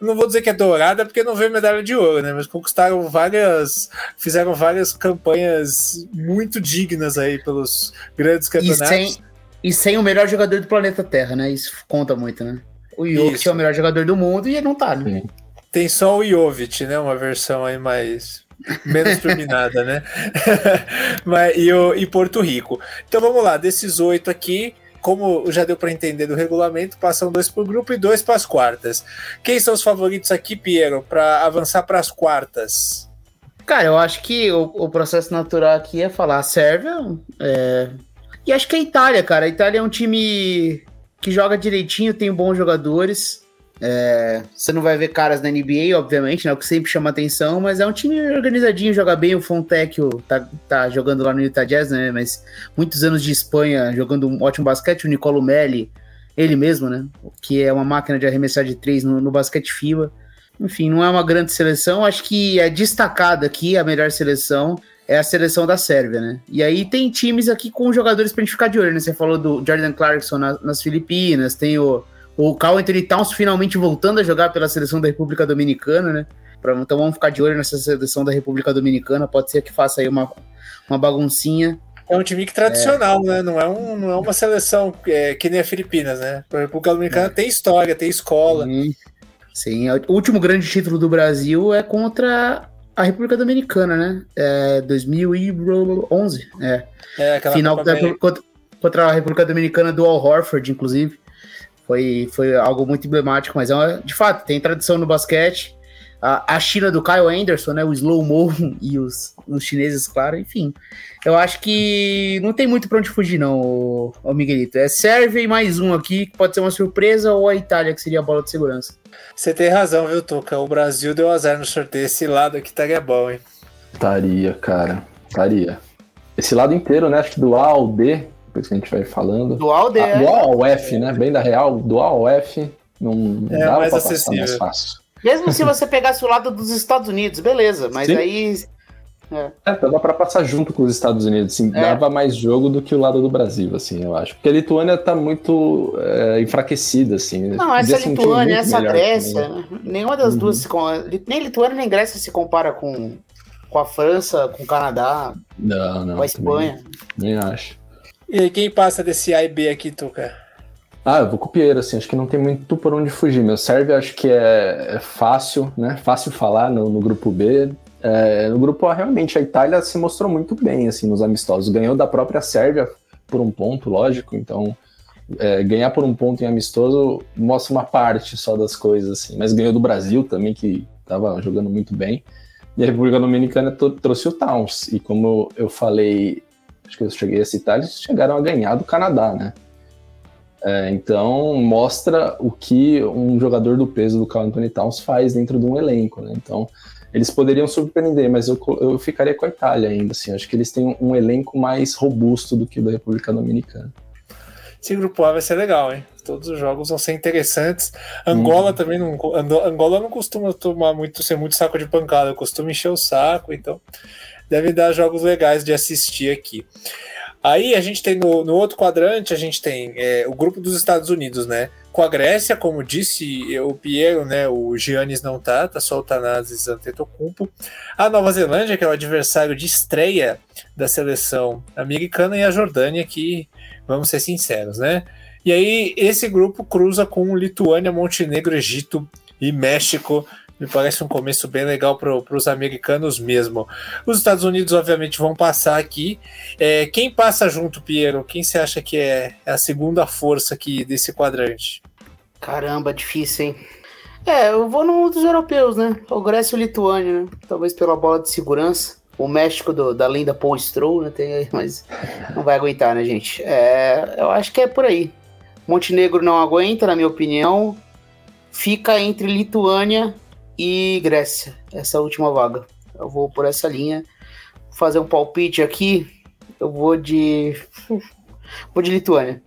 não vou dizer que é dourada porque não veio medalha de ouro, né? Mas conquistaram várias, fizeram várias campanhas muito dignas aí pelos grandes campeonatos. E sem, e sem o melhor jogador do planeta Terra, né? Isso conta muito, né? O Jokic é o melhor jogador do mundo e ele não tá, né? Tem só o Jovic, né? Uma versão aí mais menos turbinada, né? Mas, e, o, e Porto Rico. Então vamos lá, desses oito aqui, como já deu para entender do regulamento, passam dois por grupo e dois para as quartas. Quem são os favoritos aqui, Piero, para avançar para as quartas? Cara, eu acho que o, o, processo natural aqui é falar a Sérvia. É... E acho que a Itália, cara. A Itália é um time que joga direitinho, tem bons jogadores. É, você não vai ver caras na NBA, obviamente, né? O que sempre chama atenção, mas é um time organizadinho, joga bem. O Fontecchio tá, tá jogando lá no Utah Jazz, né? Mas muitos anos de Espanha jogando um ótimo basquete. O Nicolo Melli, ele mesmo, né? Que é uma máquina de arremessar de três no, no basquete FIBA. Enfim, não é uma grande seleção. Acho que é destacada aqui a melhor seleção é a seleção da Sérvia, né? E aí tem times aqui com jogadores pra gente ficar de olho, né? Você falou do Jordan Clarkson na, nas Filipinas, tem o o Carl Anthony Towns finalmente voltando a jogar pela seleção da República Dominicana, né? Então vamos ficar de olho nessa seleção da República Dominicana. Pode ser que faça aí uma, uma baguncinha. É um time que tradicional, é. né? Não é, um, não é uma seleção é, que nem a Filipinas, né? A República Dominicana é. tem história, tem escola. Sim. Sim, o último grande título do Brasil é contra a República Dominicana, né? É 2011. É. é aquela Final da, contra, contra a República Dominicana do Al Horford, inclusive. Foi, foi algo muito emblemático, mas é uma, de fato, tem tradição no basquete. A, a China do Kyle Anderson, né? O slow mo e os, os chineses, claro, enfim. Eu acho que não tem muito para onde fugir, não, o, Miguelito. É Sérvia e mais um aqui, que pode ser uma surpresa, ou a Itália, que seria a bola de segurança. Você tem razão, viu, Tuca? O Brasil deu azar no sorteio. Esse lado aqui estaria bom, hein? Estaria, cara. Estaria. Esse lado inteiro, né? Acho que do A ao D depois que a gente vai falando. Dual D. Ah, F, né? Bem da real, dual ao F não é dá mais acessível. mais fácil. Mesmo se você pegasse o lado dos Estados Unidos, beleza, mas Sim. aí. É. é, dava para passar junto com os Estados Unidos, assim, é. dava mais jogo do que o lado do Brasil, assim, eu acho. Porque a Lituânia tá muito é, enfraquecida, assim. Não, essa Lituânia, essa Grécia, né? nenhuma das uhum. duas se Nem Lituânia nem Grécia se compara com, com a França, com o Canadá, não, não, com a Espanha. Nem acho. E aí, quem passa desse A e B aqui, Tuca? Ah, eu vou com o Pinheiro, assim, acho que não tem muito por onde fugir. Meu serve acho que é, é fácil, né? Fácil falar no, no grupo B. É, no grupo A, realmente, a Itália se mostrou muito bem, assim, nos amistosos. Ganhou da própria Sérvia por um ponto, lógico, então é, ganhar por um ponto em amistoso mostra uma parte só das coisas, assim. Mas ganhou do Brasil também, que estava jogando muito bem. E a República Dominicana trouxe o Towns. E como eu falei acho que eu cheguei a citar, eles chegaram a ganhar do Canadá, né? É, então mostra o que um jogador do peso do Carl Anthony Towns faz dentro de um elenco, né? Então eles poderiam surpreender, mas eu, eu ficaria com a Itália ainda, assim. Acho que eles têm um, elenco mais robusto do que o da República Dominicana. Esse grupo A vai ser legal, hein? Todos os jogos vão ser interessantes. Angola hum. também não. Angola não costuma tomar muito, ser muito saco de pancada, costuma encher o saco, então deve dar jogos legais de assistir aqui. Aí a gente tem no, no outro quadrante, a gente tem é, o grupo dos Estados Unidos, né? Com a Grécia, como disse o Piero, né? O Giannis não tá, tá só o Tanazes Antetokounmpo. A Nova Zelândia, que é o adversário de estreia da seleção americana, e a Jordânia, que, vamos ser sinceros, né? E aí esse grupo cruza com Lituânia, Montenegro, Egito e México me parece um começo bem legal para os americanos mesmo. Os Estados Unidos, obviamente, vão passar aqui. É, quem passa junto, Piero? Quem você acha que é, a segunda força aqui desse quadrante? Caramba, difícil, hein? É, eu vou no dos europeus, né? O Grécia e o Lituânia, né? Talvez pela bola de segurança. O México do, da lenda Paul Stroll, né? Tem, mas não vai aguentar, né, gente? É, eu acho que é por aí. Montenegro não aguenta, na minha opinião. Fica entre Lituânia e Grécia, essa última vaga. Eu vou por essa linha. Vou fazer um palpite aqui. Eu vou de. vou de Lituânia.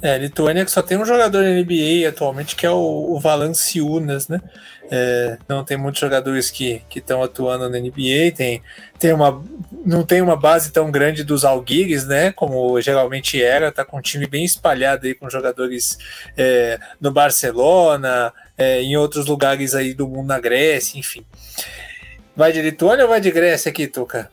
É, Lituânia que só tem um jogador na NBA atualmente, que é o, o Valanciunas, né? É, não tem muitos jogadores que estão atuando na NBA, tem, tem uma, não tem uma base tão grande dos Alguires, né? Como geralmente era, tá com um time bem espalhado aí com jogadores é, no Barcelona, é, em outros lugares aí do mundo, na Grécia, enfim. Vai de Lituânia ou vai de Grécia aqui, Tuca?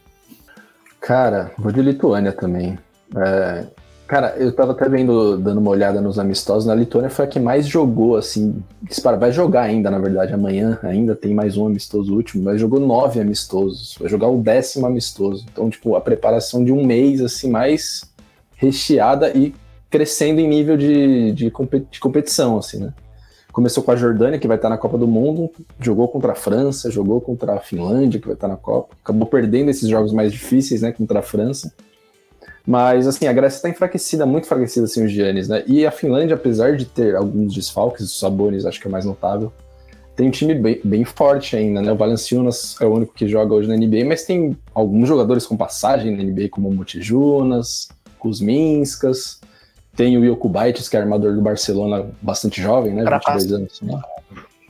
Cara, vou de Lituânia também. É, cara, eu tava até vendo, dando uma olhada nos amistosos, na Lituânia foi a que mais jogou, assim, dispara, vai jogar ainda, na verdade, amanhã ainda tem mais um amistoso último, mas jogou nove amistosos, vai jogar o décimo amistoso. Então, tipo, a preparação de um mês, assim, mais recheada e crescendo em nível de, de, de competição, assim, né? Começou com a Jordânia, que vai estar na Copa do Mundo, jogou contra a França, jogou contra a Finlândia, que vai estar na Copa. Acabou perdendo esses jogos mais difíceis, né, contra a França. Mas, assim, a Grécia está enfraquecida, muito enfraquecida, assim, os Giannis, né? E a Finlândia, apesar de ter alguns desfalques, os Sabonis acho que é mais notável, tem um time bem, bem forte ainda, né? O Valenciunas é o único que joga hoje na NBA, mas tem alguns jogadores com passagem na NBA, como o Motijunas, Kuzminskas, tem o Jokubaitis, que é armador do Barcelona, bastante jovem, né? 22 anos, né?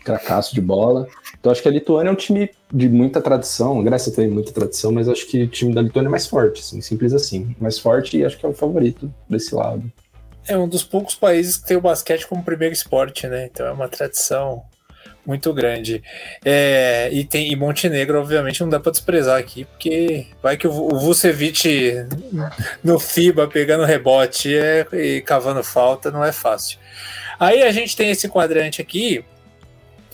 Cracaço de bola. Então acho que a Lituânia é um time de muita tradição, a Grécia tem muita tradição, mas acho que o time da Lituânia é mais forte, assim, simples assim. Mais forte e acho que é o favorito desse lado. É um dos poucos países que tem o basquete como primeiro esporte, né? Então é uma tradição muito grande. É, e tem e Montenegro, obviamente, não dá para desprezar aqui, porque vai que o, Vucevic no FIBA pegando rebote é, e cavando falta não é fácil. Aí a gente tem esse quadrante aqui,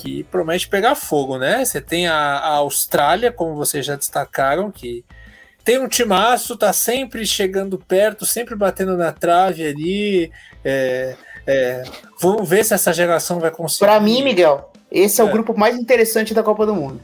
que promete pegar fogo, né? Você tem a, a, Austrália, como vocês já destacaram, que tem um timaço, tá sempre chegando perto, sempre batendo na trave ali. É, é, vamos ver se essa geração vai conseguir. Para mim, Miguel, esse é, é, o grupo mais interessante da Copa do Mundo.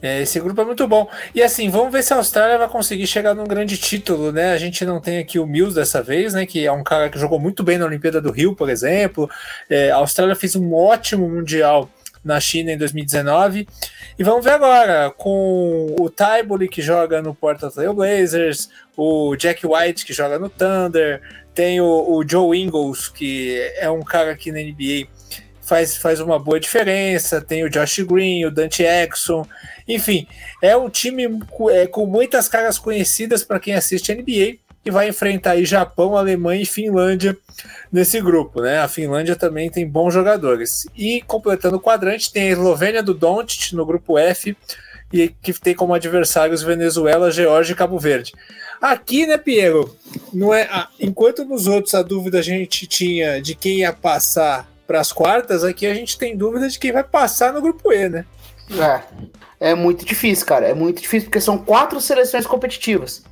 É, esse grupo é muito bom. E assim, vamos ver se a Austrália vai conseguir chegar num grande título, né? A gente não tem aqui o Mills dessa vez, né? Que é um cara que jogou muito bem na Olimpíada do Rio, por exemplo. É, a Austrália fez um ótimo Mundial na China em 2019. E vamos ver agora com o Tybuli que joga no Portland Trail Blazers, o Jack White que joga no Thunder, tem o, o Joe Ingles que é um cara que na NBA faz, faz uma boa diferença, tem o Josh Green, o Dante Exxon, enfim, é um time é, com muitas caras conhecidas para quem assiste NBA e vai enfrentar aí Japão, Alemanha e Finlândia nesse grupo, né? A Finlândia também tem bons jogadores. E completando o quadrante, tem a Eslovênia do Doncic no grupo F, e que tem como adversários Venezuela, Geórgia e Cabo Verde. Aqui, né, Piero? Não é, enquanto nos outros a dúvida a gente tinha de quem ia passar para as quartas, aqui a gente tem dúvida de quem vai passar no grupo E, né? É, é muito difícil, cara. É muito difícil porque são quatro seleções competitivas.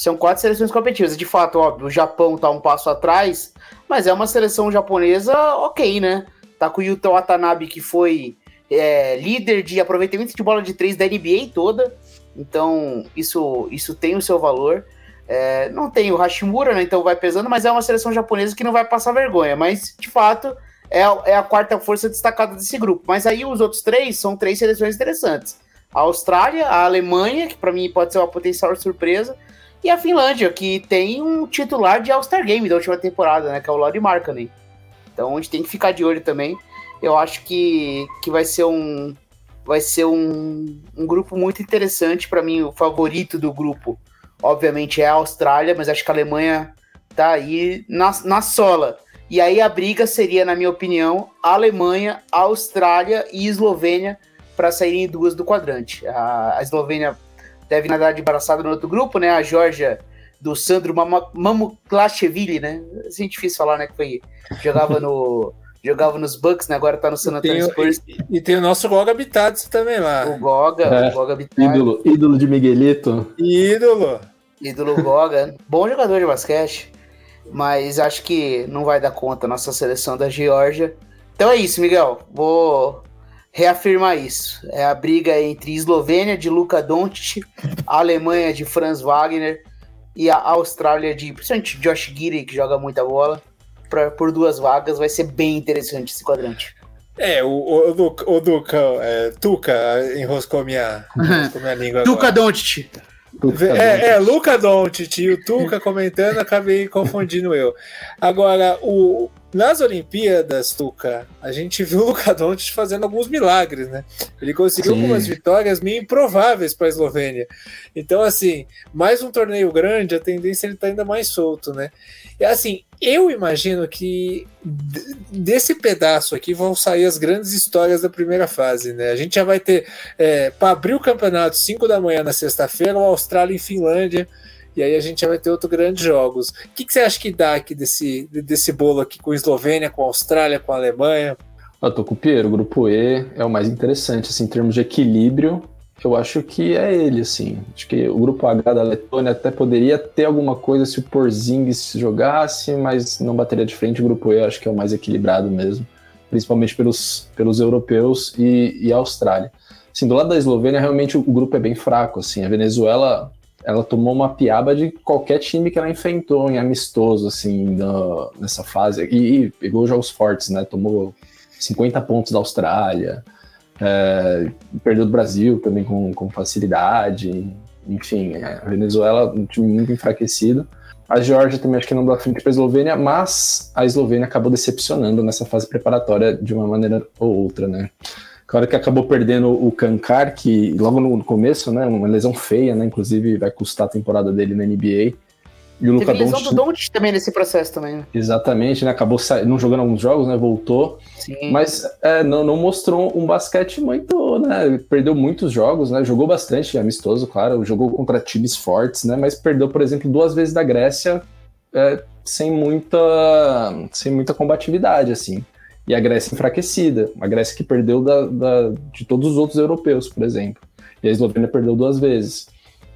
São quatro seleções competitivas. De fato, óbvio, o Japão tá um passo atrás, mas é uma seleção japonesa ok, né? Tá com o Yuta Watanabe, que foi é, líder de aproveitamento de bola de três da NBA toda. Então, isso, isso tem o seu valor. É, não tem o Hashimura, né? Então vai pesando, mas é uma seleção japonesa que não vai passar vergonha. Mas, de fato, é é a quarta força destacada desse grupo. Mas aí os outros três são três seleções interessantes. A Austrália, a Alemanha, que para mim pode ser uma potencial surpresa, e a Finlândia, que tem um titular de All-Star Game da última temporada, né? Que é o Lodi Markkanen. Então a gente tem que ficar de olho também. Eu acho que, que vai ser um vai ser um, um grupo muito interessante para mim. O favorito do grupo, obviamente, é a Austrália, mas acho que a Alemanha tá aí na, na sola. E aí a briga seria, na minha opinião, Alemanha, Austrália e Eslovênia para saírem duas do quadrante. A, a Eslovênia deve nadar de braçada no outro grupo, né? A Georgia do Sandro Mamuklashvili, né? Assim, difícil falar, né? Que foi, jogava no jogava nos Bucks, né? Agora tá no San Antonio Spurs. E, e, tem o nosso Goga Bitats também lá. O Goga, é, o Goga Ídolo, ídolo de Miguelito. Ídolo. Ídolo Goga. Bom jogador de basquete. Mas acho que não vai dar conta a nossa seleção da Geórgia. Então é isso, Miguel. Vou reafirmar isso. É a briga entre Eslovênia de Luka Doncic, Alemanha de Franz Wagner e a Austrália de principalmente Josh Giri, que joga muita bola, pra, por duas vagas. Vai ser bem interessante esse quadrante. É, o, o, o, o Duca, é, Tuca enroscou minha, enroscou minha língua. Tuca Doncic. É, é, Luca Doncic e o Tuca comentando, acabei confundindo eu. Agora, o, nas Olimpíadas, Tuca, a gente viu o Luka Doncic fazendo alguns milagres, né? Ele conseguiu Sim. algumas vitórias meio improváveis para a Eslovênia. Então, assim, mais um torneio grande, a tendência é ele tá ainda mais solto, né? E assim, eu imagino que desse pedaço aqui vão sair as grandes histórias da primeira fase, né? A gente já vai ter, é, para abrir o campeonato 5 da manhã na sexta-feira, o Austrália e Finlândia e aí a gente vai ter outros grandes jogos. O que, que você acha que dá aqui desse, desse bolo aqui com a Eslovênia, com a Austrália, com a Alemanha? Eu tô com o Piero, o grupo E é o mais interessante, assim, em termos de equilíbrio, eu acho que é ele, assim. Acho que o grupo H da Letônia até poderia ter alguma coisa se o Porzingis jogasse, mas não bateria de frente. O grupo E acho que é o mais equilibrado mesmo, principalmente pelos, pelos europeus e, e a Austrália. Assim, do lado da Eslovênia, realmente o, o grupo é bem fraco, assim. A Venezuela ela tomou uma piaba de qualquer time que ela enfrentou em amistoso, assim, nessa fase. E, e, pegou jogos fortes, né? Tomou 50 pontos da Austrália, é, perdeu do Brasil também com, com facilidade. Enfim, é, a Venezuela, um time muito enfraquecido. A Georgia também acho que não dá frente para a Eslovênia, mas a Eslovênia acabou decepcionando nessa fase preparatória de uma maneira ou outra, né? Claro que acabou perdendo o Kankar, que logo no começo, né, uma lesão feia, né, inclusive vai custar a temporada dele na NBA. E o Luka lesão Doncic, do Doncic também nesse processo também. Né? Exatamente, né, acabou não jogando alguns jogos, né, voltou. Sim. Mas é, não, não mostrou um basquete muito, né, perdeu muitos jogos, né, jogou bastante amistoso, claro, jogou contra times fortes, né, mas perdeu, por exemplo, duas vezes da Grécia é, sem muita sem muita combatividade, assim e a Grécia enfraquecida. A Grécia que perdeu da, da, de todos os outros europeus, por exemplo. E a Eslovênia perdeu duas vezes.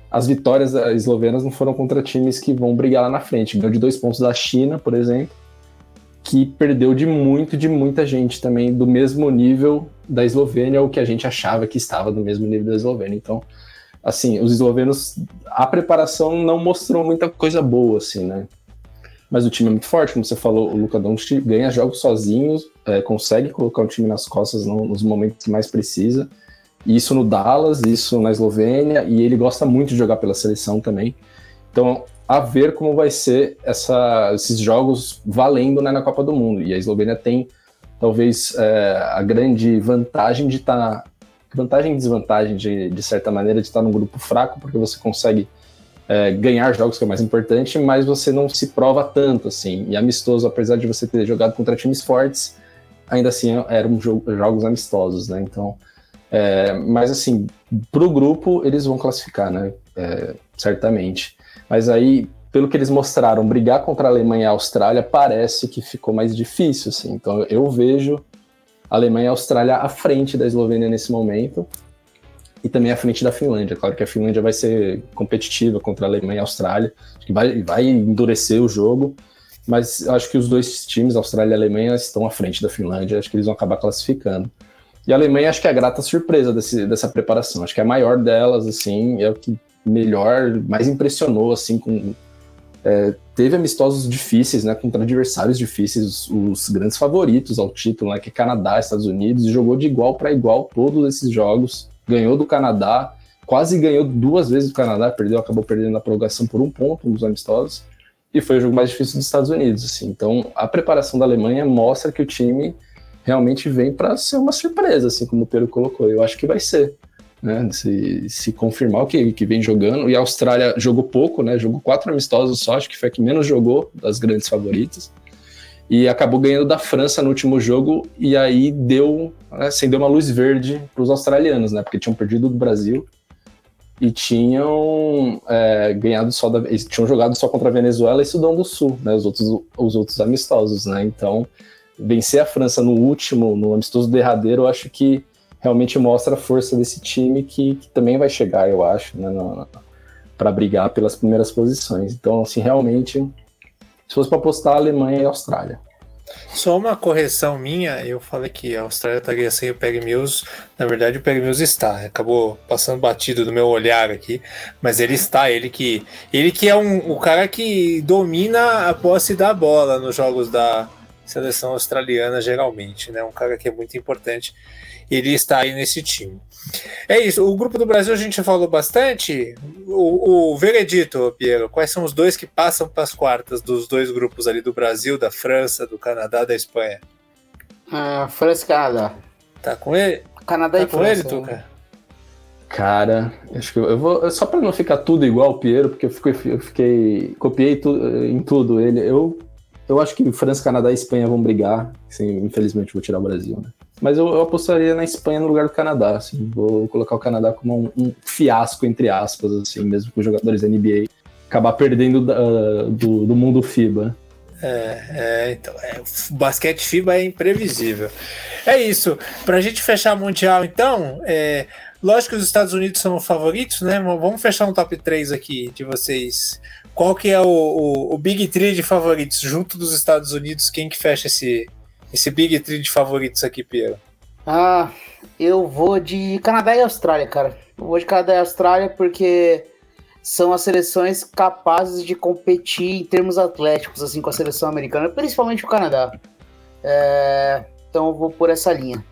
As vitórias eslovenas não foram contra times que vão brigar lá na frente. Ganhou de dois pontos da China, por exemplo, que perdeu de muito, de muita gente também, do mesmo nível da Eslovênia, ou que a gente achava que estava do mesmo nível da Eslovênia. Então, assim, os eslovenos, a preparação não mostrou muita coisa boa, assim, né? Mas o time é muito forte, como você falou, o Luka Doncic ganha jogos sozinho, é, consegue colocar o time nas costas no, nos momentos que mais precisa. Isso no Dallas, isso na Eslovênia, e ele gosta muito de jogar pela seleção também. Então, a ver como vai ser essa, esses jogos valendo né, na Copa do Mundo. E a Eslovênia tem, talvez, é, a grande vantagem de estar. Tá, vantagem e desvantagem, de, de certa maneira, de estar num grupo fraco, porque você consegue é, ganhar jogos, que é o mais importante, mas você não se prova tanto, assim. E amistoso, apesar de você ter jogado contra times fortes, ainda assim eram jogo, jogos amistosos, né? Então, é, mas assim, pro grupo eles vão classificar, né? É, certamente. Mas aí, pelo que eles mostraram, brigar contra a Alemanha e a Austrália parece que ficou mais difícil, assim. Então, eu vejo a Alemanha e a Austrália à frente da Eslovênia nesse momento e também à frente da Finlândia. Claro que a Finlândia vai ser competitiva contra a Alemanha e a Austrália, acho que vai, vai endurecer o jogo, mas acho que os dois times, Austrália e Alemanha, estão à frente da Finlândia, acho que eles vão acabar classificando. E a Alemanha acho que é a grata surpresa desse, dessa preparação, acho que é a maior delas, assim, é o que melhor, mais impressionou, assim, com... É, teve amistosos difíceis, né, contra adversários difíceis, os, os grandes favoritos ao título, né, que é Canadá, Estados Unidos, e jogou de igual para igual todos esses jogos, ganhou do Canadá, quase ganhou duas vezes do Canadá, perdeu, acabou perdendo a prorrogação por um ponto nos amistosos, e foi o jogo mais difícil dos Estados Unidos. Assim. Então, a preparação da Alemanha mostra que o time realmente vem para ser uma surpresa, assim como o Pedro colocou. Eu acho que vai ser. Né? Se, se confirmar o que, que vem jogando. E a Austrália jogou pouco, né? Jogou quatro amistosos só, acho que foi a que menos jogou das grandes favoritas e acabou ganhando da França no último jogo e aí deu né, acendeu uma luz verde para os australianos, né? Porque tinham perdido do Brasil e tinham é, ganhado só da, tinham jogado só contra a Venezuela e Sudão do Sul, né? Os outros os outros amistosos, né? Então vencer a França no último, no amistoso derradeiro, eu acho que realmente mostra a força desse time que, que também vai chegar, eu acho, né? Para brigar pelas primeiras posições. Então, assim, realmente se fosse para apostar, Alemanha e Austrália. Só uma correção minha, eu falei que a Austrália estaria sem o Peg Mills. Na verdade, o Peg Mills está. Acabou passando batido no meu olhar aqui, mas ele está. Ele que, ele que é um, o cara que domina a posse da bola nos jogos da seleção australiana, geralmente, né? Um cara que é muito importante. Ele está aí nesse time. É isso. O grupo do Brasil a gente já falou bastante. O, o veredito, Piero, quais são os dois que passam para as quartas dos dois grupos ali do Brasil, da França, do Canadá, da Espanha? Ah, França e Canadá. Tá com ele? Canadá tá e com França. ele, Tuca? Cara, acho que eu vou. Só para não ficar tudo igual o Piero, porque eu fiquei. Eu fiquei copiei tu, em tudo ele. Eu, eu acho que França, Canadá e Espanha vão brigar. Sim, infelizmente vou tirar o Brasil, né? Mas eu, eu, apostaria na Espanha no lugar do Canadá, assim. Vou colocar o Canadá como um, um fiasco, entre aspas, assim, mesmo com os jogadores da NBA acabar perdendo da, do, do mundo FIBA. É, é, então, é, o basquete FIBA é imprevisível. É isso. Para a gente fechar Mundial, então, é, lógico que os Estados Unidos são favoritos, né? Vamos fechar um top 3 aqui de vocês. Qual que é o, o, o Big Three de favoritos junto dos Estados Unidos? Quem que fecha esse, esse Big Three de favoritos aqui, Piero? Ah, eu vou de Canadá e Austrália, cara. Eu vou de Canadá e Austrália porque são as seleções capazes de competir em termos atléticos, assim, com a seleção americana, principalmente o Canadá. É, então eu vou por essa linha.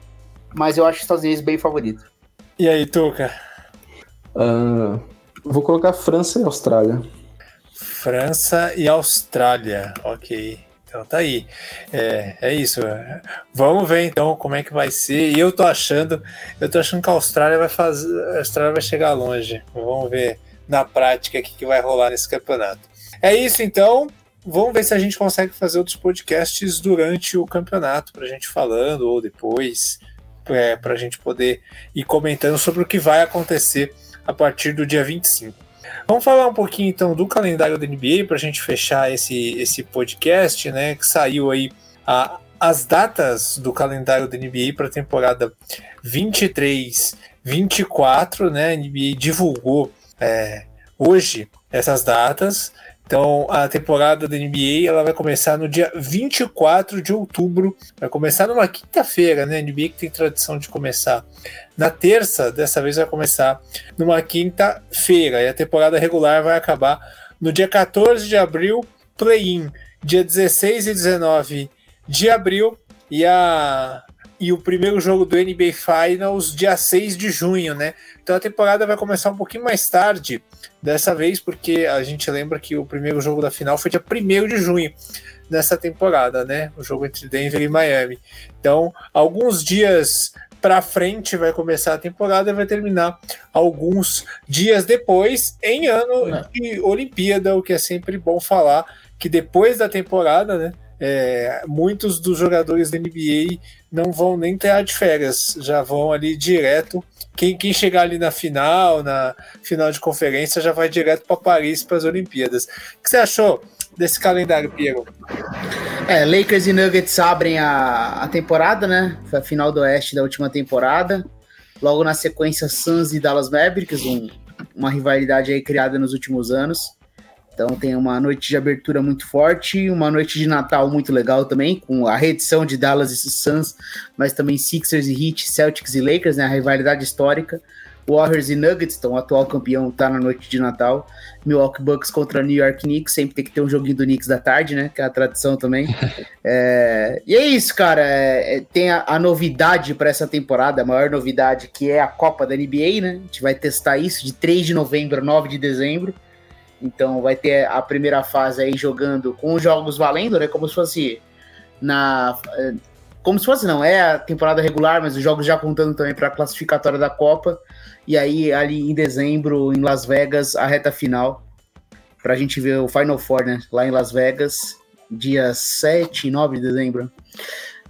Mas eu acho os Estados Unidos bem favorito. E aí, Tuca? Uh, vou colocar França e Austrália. França e Austrália, ok. Então tá aí. É, é isso. Vamos ver então como é que vai ser. E eu tô achando, eu tô achando que a Austrália vai fazer. A Austrália vai chegar longe. Vamos ver na prática o que, que vai rolar nesse campeonato. É isso então. Vamos ver se a gente consegue fazer outros podcasts durante o campeonato, para a gente falando ou depois, é, para a gente poder ir comentando sobre o que vai acontecer a partir do dia 25. Vamos falar um pouquinho então do calendário da NBA para a gente fechar esse, esse podcast, né? Que saiu aí a, as datas do calendário da NBA para a temporada 23, 24, né? A NBA divulgou é, hoje essas datas. Então, a temporada da NBA ela vai começar no dia 24 de outubro. Vai começar numa quinta-feira, né? A NBA que tem tradição de começar na terça, dessa vez vai começar numa quinta-feira. E a temporada regular vai acabar no dia 14 de abril, play-in. Dia 16 e 19 de abril. E a e o primeiro jogo do NBA Finals dia 6 de junho, né? Então a temporada vai começar um pouquinho mais tarde dessa vez, porque a gente lembra que o primeiro jogo da final foi dia 1 de junho nessa temporada, né? O jogo entre Denver e Miami. Então, alguns dias para frente vai começar a temporada e vai terminar alguns dias depois, em ano é. de Olimpíada, o que é sempre bom falar que depois da temporada, né? É, muitos dos jogadores da NBA não vão nem ter de férias, já vão ali direto. Quem, quem chegar ali na final, na final de conferência, já vai direto para Paris para as Olimpíadas. O que você achou desse calendário, Piero? É, Lakers e Nuggets abrem a, a temporada, né? Foi a final do Oeste da última temporada. Logo na sequência, Suns e Dallas Mavericks, um, uma rivalidade aí criada nos últimos anos. Então tem uma noite de abertura muito forte, uma noite de Natal muito legal também, com a reedição de Dallas e Suns, mas também Sixers e Heat, Celtics e Lakers, né, a rivalidade histórica. Warriors e Nuggets, então o atual campeão tá na noite de Natal. Milwaukee Bucks contra New York Knicks, sempre tem que ter um joguinho do Knicks da tarde, né? Que é a tradição também. é... E é isso, cara. É... é tem a, a novidade para essa temporada, a maior novidade, que é a Copa da NBA, né? A gente vai testar isso de 3 de novembro a 9 de dezembro. Então vai ter a primeira fase aí jogando com os jogos valendo, né? Como se fosse na. Eh, como se fosse, não, é a temporada regular, mas os jogos já contando também para a classificatória da Copa. E aí, ali em dezembro, em Las Vegas, a reta final. Pra gente ver o Final Four, né? Lá em Las Vegas, dia 7 e 9 de dezembro.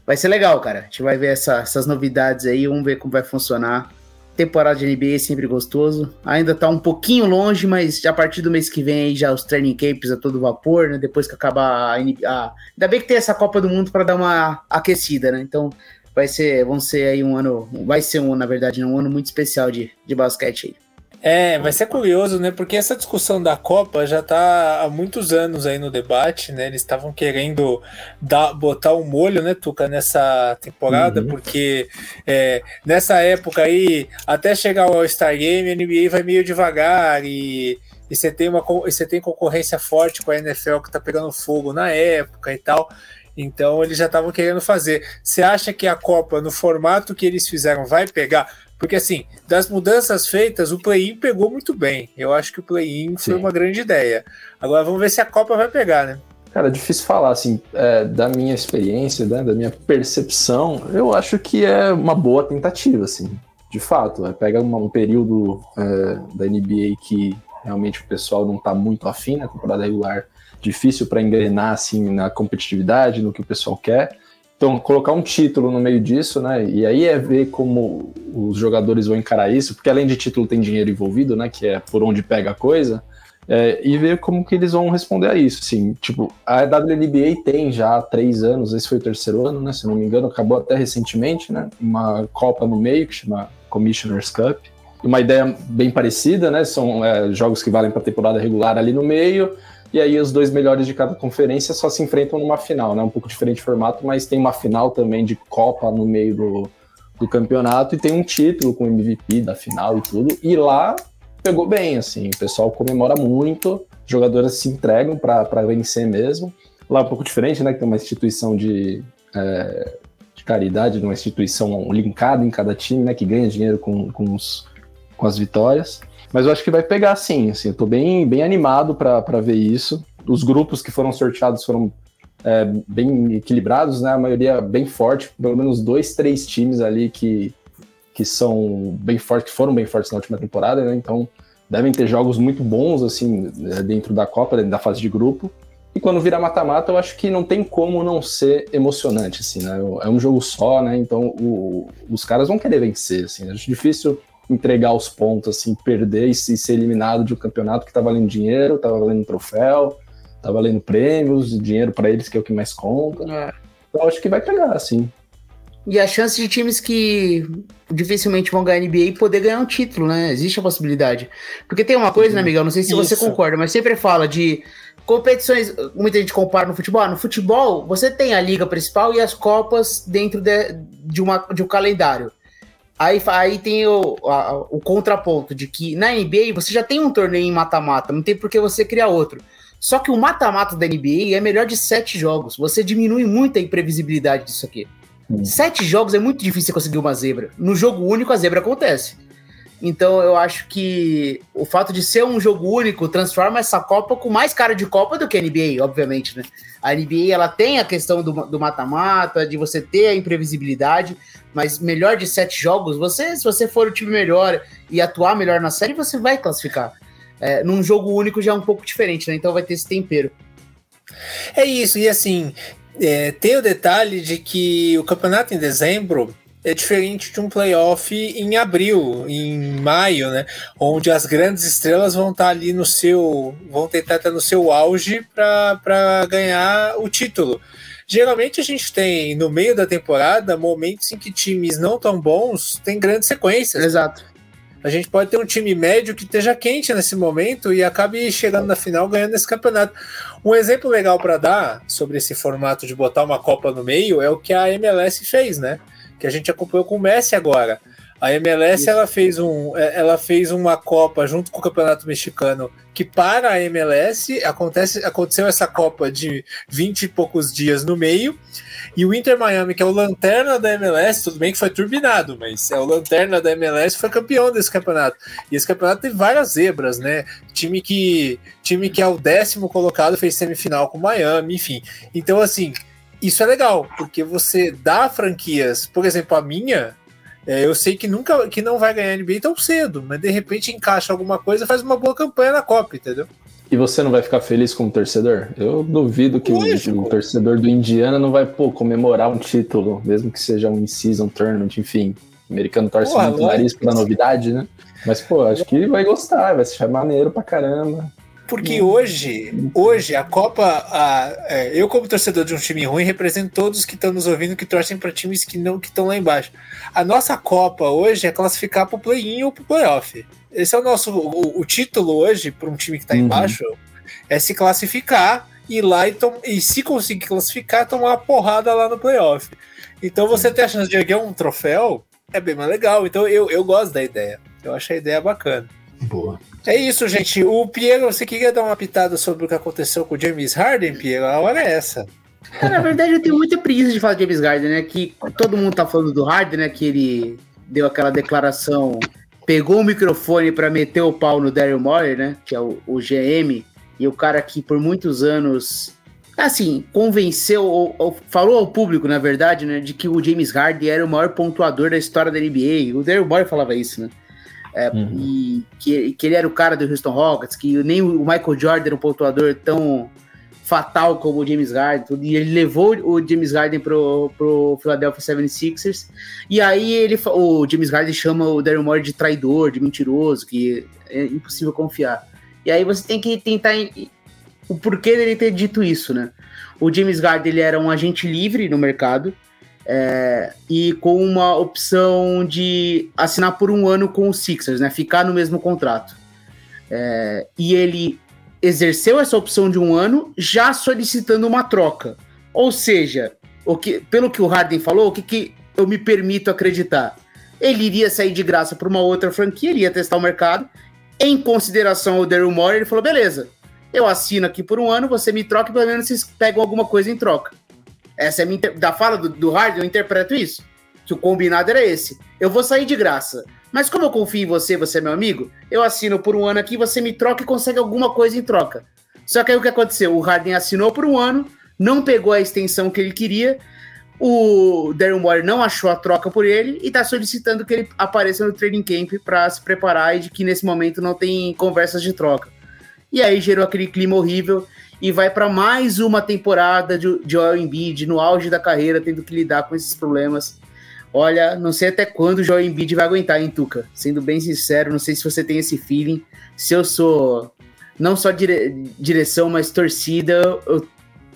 Vai ser legal, cara. A gente vai ver essa, essas novidades aí, vamos ver como vai funcionar. Temporada de NBA é sempre gostoso. Ainda tá um pouquinho longe, mas a partir do mês que vem aí já os training camps a todo vapor, né? Depois que acabar a NBA. Ainda bem que tem essa Copa do Mundo para dar uma aquecida, né? Então vai ser, vão ser aí um ano, vai ser um, na verdade, né? um ano muito especial de, de basquete aí. É, vai ser curioso, né? Porque essa discussão da Copa já está há muitos anos aí no debate, né? Eles estavam querendo dar, botar um molho, né, Tuca, nessa temporada, uhum. porque é, nessa época aí, até chegar ao All-Star Game, a NBA vai meio devagar e, e você tem uma você tem concorrência forte com a NFL que está pegando fogo na época e tal. Então eles já estavam querendo fazer. Você acha que a Copa, no formato que eles fizeram, vai pegar? Porque, assim, das mudanças feitas, o play-in pegou muito bem. Eu acho que o play-in foi uma grande ideia. Agora vamos ver se a Copa vai pegar, né? Cara, difícil falar, assim, é, da minha experiência, né, da minha percepção, eu acho que é uma boa tentativa, assim, de fato. É, pega uma, um período é, da NBA que realmente o pessoal não tá muito afim na temporada regular, difícil para engrenar, assim, na competitividade, no que o pessoal quer. Então, colocar um título no meio disso, né? E aí é ver como os jogadores vão encarar isso, porque além de título tem dinheiro envolvido, né? Que é por onde pega a coisa. É, e ver como que eles vão responder a isso, assim, tipo, a WNBA tem já três anos, esse foi o terceiro ano, né, se não me engano, acabou até recentemente, né, uma Copa no meio, que chama Commissioner's Cup, uma ideia bem parecida, né, são é, jogos que valem para temporada regular ali no meio, e aí os dois melhores de cada conferência só se enfrentam numa final, né? Um pouco diferente de formato, mas tem uma final também de Copa no meio do, do campeonato e tem um título com MVP da final e tudo. E lá pegou bem, assim, o pessoal comemora muito, jogadores se entregam para vencer mesmo. Lá é um pouco diferente, né? Que tem uma instituição de, é, de caridade, uma instituição linkada em cada time, né? Que ganha dinheiro com, com, os, com as vitórias. Mas eu acho que vai pegar sim, assim, eu tô bem, bem animado para ver isso. Os grupos que foram sorteados foram é, bem equilibrados, né? A maioria bem forte, pelo menos dois, três times ali que, que são bem fortes, que foram bem fortes na última temporada, né? Então devem ter jogos muito bons assim é, dentro da Copa, dentro da fase de grupo. E quando vira mata-mata, eu acho que não tem como não ser emocionante, assim, né? É um jogo só, né? Então o, os caras vão querer vencer, assim. Acho difícil entregar os pontos, assim, perder e ser eliminado de um campeonato que tá valendo dinheiro, tá valendo troféu, tá valendo prêmios, dinheiro para eles, que é o que mais conta. É. Então acho que vai pegar, assim. E a chance de times que dificilmente vão ganhar NBA poder ganhar um título, né? Existe a possibilidade. Porque tem uma coisa, né, Miguel? Não sei se Isso. você concorda, mas sempre fala de competições. Muita gente compara no futebol. No futebol, você tem a liga principal e as copas dentro de, de, uma, de um calendário. Aí, aí tem o, a, o contraponto de que na NBA você já tem um torneio em mata-mata, não tem por que você criar outro. Só que o mata-mata da NBA é melhor de sete jogos. Você diminui muito a imprevisibilidade disso aqui. Hum. Sete jogos é muito difícil conseguir uma zebra. No jogo único, a zebra acontece. Então eu acho que o fato de ser um jogo único transforma essa Copa com mais cara de Copa do que a NBA, obviamente, né? A NBA ela tem a questão do mata-mata, de você ter a imprevisibilidade, mas melhor de sete jogos, você, se você for o time melhor e atuar melhor na série, você vai classificar. É, num jogo único já é um pouco diferente, né? Então vai ter esse tempero. É isso, e assim, é, tem o detalhe de que o campeonato em dezembro é diferente de um playoff em abril, em maio, né? Onde as grandes estrelas vão estar ali no seu. vão tentar estar no seu auge para ganhar o título. Geralmente a gente tem, no meio da temporada, momentos em que times não tão bons têm grandes sequências. Exato. A gente pode ter um time médio que esteja quente nesse momento e acabe chegando na final ganhando esse campeonato. Um exemplo legal para dar sobre esse formato de botar uma Copa no meio é o que a MLS fez, né? Que a gente acompanhou com o Messi agora. A MLS ela fez, um, é, ela fez uma Copa junto com o Campeonato Mexicano que para a MLS acontece, aconteceu essa Copa de 20 e poucos dias no meio e o Inter Miami, que é o lanterna da MLS, tudo bem que foi turbinado, mas é o lanterna da MLS, foi campeão desse campeonato. E esse campeonato tem várias zebras, né? Time que, time que é o décimo colocado fez semifinal com o Miami, enfim. Então, assim, isso é legal, porque você dá franquias, por exemplo, a minha, é, eu sei que nunca que não vai ganhar NBA tão cedo, mas de repente encaixa alguma coisa faz uma boa campanha na Copa, entendeu? E você não vai ficar feliz como torcedor? Eu duvido que o, o, torcedor do Indiana não vai pô, comemorar um título, mesmo que seja um in-season tournament, enfim. O americano torce Porra, muito o nariz pela novidade, né? Mas, pô, acho que vai gostar, vai ser maneiro pra caramba. Porque hoje, hoje a Copa, a, é, eu como torcedor de um time ruim represento todos que estão nos ouvindo que torcem para times que não que estão lá embaixo. A nossa Copa hoje é classificar para o play-in ou para o playoff. Esse é o nosso o, o título hoje para um time que está uhum. embaixo é se classificar e lá e, e se conseguir classificar tomar uma porrada lá no playoff. Então você ter a chance de ganhar um troféu é bem mais legal. Então eu, eu gosto da ideia. Eu acho a ideia bacana. Boa. É isso, gente. O Piero, você queria dar uma pitada sobre o que aconteceu com o James Harden, Piero? A hora é essa. É, na verdade, eu tenho muita preguiça de falar de James Harden, né? Que todo mundo tá falando do Harden, né? Que ele deu aquela declaração, pegou o microfone para meter o pau no Daryl Morey, né? Que é o, o GM, e o cara que por muitos anos assim, convenceu, ou, ou, falou ao público, na verdade, né, de que o James Harden era o maior pontuador da história da NBA. O Daryl Morey falava isso, né? É, uhum. E que, que ele era o cara do Houston Rockets, que nem o Michael Jordan era um pontuador tão fatal como o James Harden, tudo, e ele levou o James Harden pro, pro Philadelphia 76ers, e aí ele, o James Harden chama o Daryl Morey de traidor, de mentiroso, que é impossível confiar. E aí você tem que tentar o porquê dele ter dito isso, né? O James Harden ele era um agente livre no mercado, é, e com uma opção de assinar por um ano com os Sixers, né? Ficar no mesmo contrato. É, e ele exerceu essa opção de um ano, já solicitando uma troca. Ou seja, o que, pelo que o Harden falou, o que, que eu me permito acreditar? Ele iria sair de graça para uma outra franquia, ele ia testar o mercado, Em consideração ao Daryl Morey, ele falou: beleza, eu assino aqui por um ano, você me troca e pelo menos vocês pegam alguma coisa em troca. Essa é da fala do, do Harden, eu interpreto isso. Que o combinado era esse. Eu vou sair de graça. Mas como eu confio em você, você é meu amigo, eu assino por um ano aqui, você me troca e consegue alguma coisa em troca. Só que aí o que aconteceu? O Harden assinou por um ano, não pegou a extensão que ele queria, o Darren Moore não achou a troca por ele e está solicitando que ele apareça no training camp para se preparar e de que nesse momento não tem conversas de troca. E aí gerou aquele clima horrível e vai para mais uma temporada de Joel Embiid no auge da carreira, tendo que lidar com esses problemas. Olha, não sei até quando o Joel Embiid vai aguentar, hein, Tuca? Sendo bem sincero, não sei se você tem esse feeling. Se eu sou não só dire direção, mas torcida, eu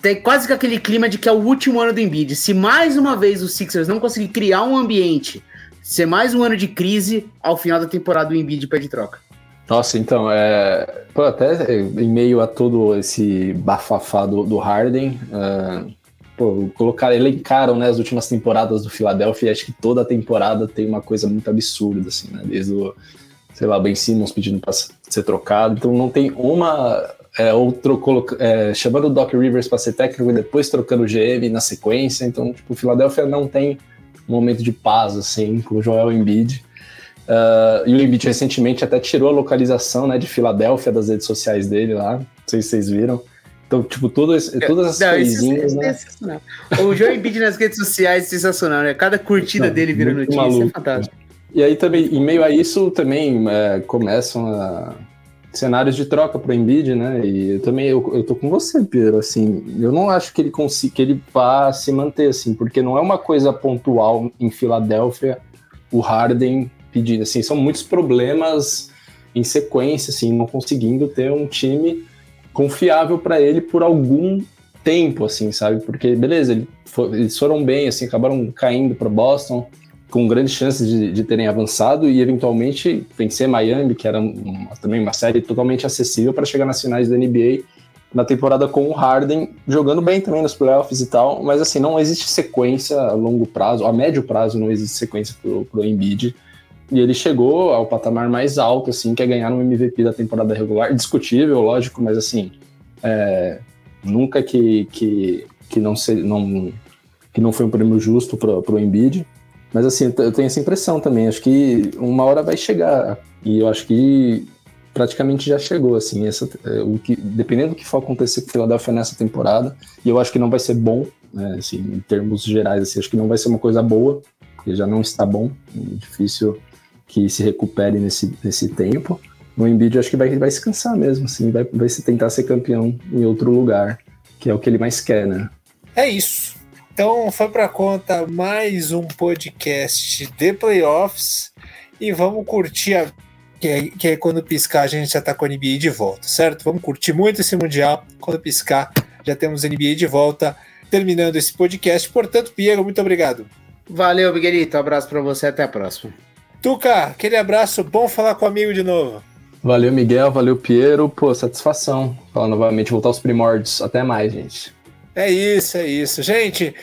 tem quase que aquele clima de que é o último ano do Embiid. Se mais uma vez os Sixers não conseguir criar um ambiente, ser mais um ano de crise, ao final da temporada o Embiid pede troca. Nossa, então, é, até em meio a todo esse bafafá do, do Harden, uh, pô, colocar, elencaram né, as últimas temporadas do Philadelphia, acho que toda temporada tem uma coisa muito absurda, assim, né? Desde o, sei lá, Ben Simmons pedindo para ser trocado, então não tem uma. É, outro é, chamando o Doc Rivers para ser técnico e depois trocando o GM na sequência, então, tipo, o Philadelphia não tem um momento de paz, assim, com o Joel Embiid. Uh, e o Embiid recentemente até tirou a localização né, de Filadélfia das redes sociais dele lá, não sei se vocês viram. Então, tipo, todas, todas essas não, coisinhas, é né? O Joe Embiid nas redes sociais é sensacional, né? Cada curtida Não, dele vira notícia, é maluco, é fantástico. E aí também, em meio a isso, também é, começam a, cenários de troca para o Embiid, né? E eu também eu, eu tô com você, Pedro. Assim, eu não acho que ele consiga, que ele vá se manter assim, porque não é uma coisa pontual em Filadélfia o Harden pedindo assim, são muitos problemas em sequência, assim, não conseguindo ter um time confiável para ele por algum tempo, assim, sabe? Porque, beleza, eles foram bem, assim, acabaram caindo para Boston com grandes chances de, de, terem avançado e eventualmente vencer Miami, que era uma, também uma série totalmente acessível para chegar nas finais da NBA na temporada com o Harden jogando bem também nos playoffs e tal, mas assim, não existe sequência a longo prazo, a médio prazo não existe sequência pro, pro Embiid. E ele chegou ao patamar mais alto, assim, que é ganhar um MVP da temporada regular. Discutível, lógico, mas assim, é, nunca que, que, que, não se, não, que não foi um prêmio justo para o Embiid. Mas assim, eu tenho essa impressão também. Acho que uma hora vai chegar. E eu acho que praticamente já chegou, assim. Essa, é, o que, dependendo do que for acontecer com o Philadelphia nessa temporada, e eu acho que não vai ser bom, né, assim, em termos gerais, assim, acho que não vai ser uma coisa boa, porque já não está bom. É difícil que se recupere nesse, nesse tempo. No Embiid, acho que vai, vai se cansar mesmo, assim, vai, vai se tentar ser campeão em outro lugar, que é o que ele mais quer, né? É isso. Então foi para conta mais um podcast de playoffs e vamos curtir a que é, que é quando piscar a gente já tá com a NBA de volta, certo? Vamos curtir muito esse mundial. Quando piscar já temos a NBA de volta. Terminando esse podcast, portanto, Piero, muito obrigado. Valeu, Miguelito. Um abraço para você, até a próxima. Tuca, aquele abraço, bom falar com o amigo de novo. Valeu, Miguel, valeu, Piero. Pô, satisfação. Falar novamente, voltar aos primórdios. Até mais, gente. É isso, é isso. Gente,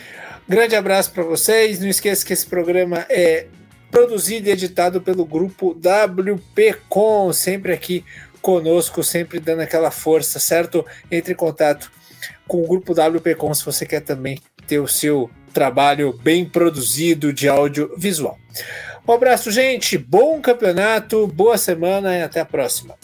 grande abraço para vocês. Não esqueça que esse programa é produzido e editado pelo grupo WPcom, sempre aqui conosco, sempre dando aquela força, certo? Entre em contato com o grupo WPcom se você quer também ter o seu trabalho bem produzido de audiovisual. Um abraço, gente. Bom campeonato, boa semana e até a próxima.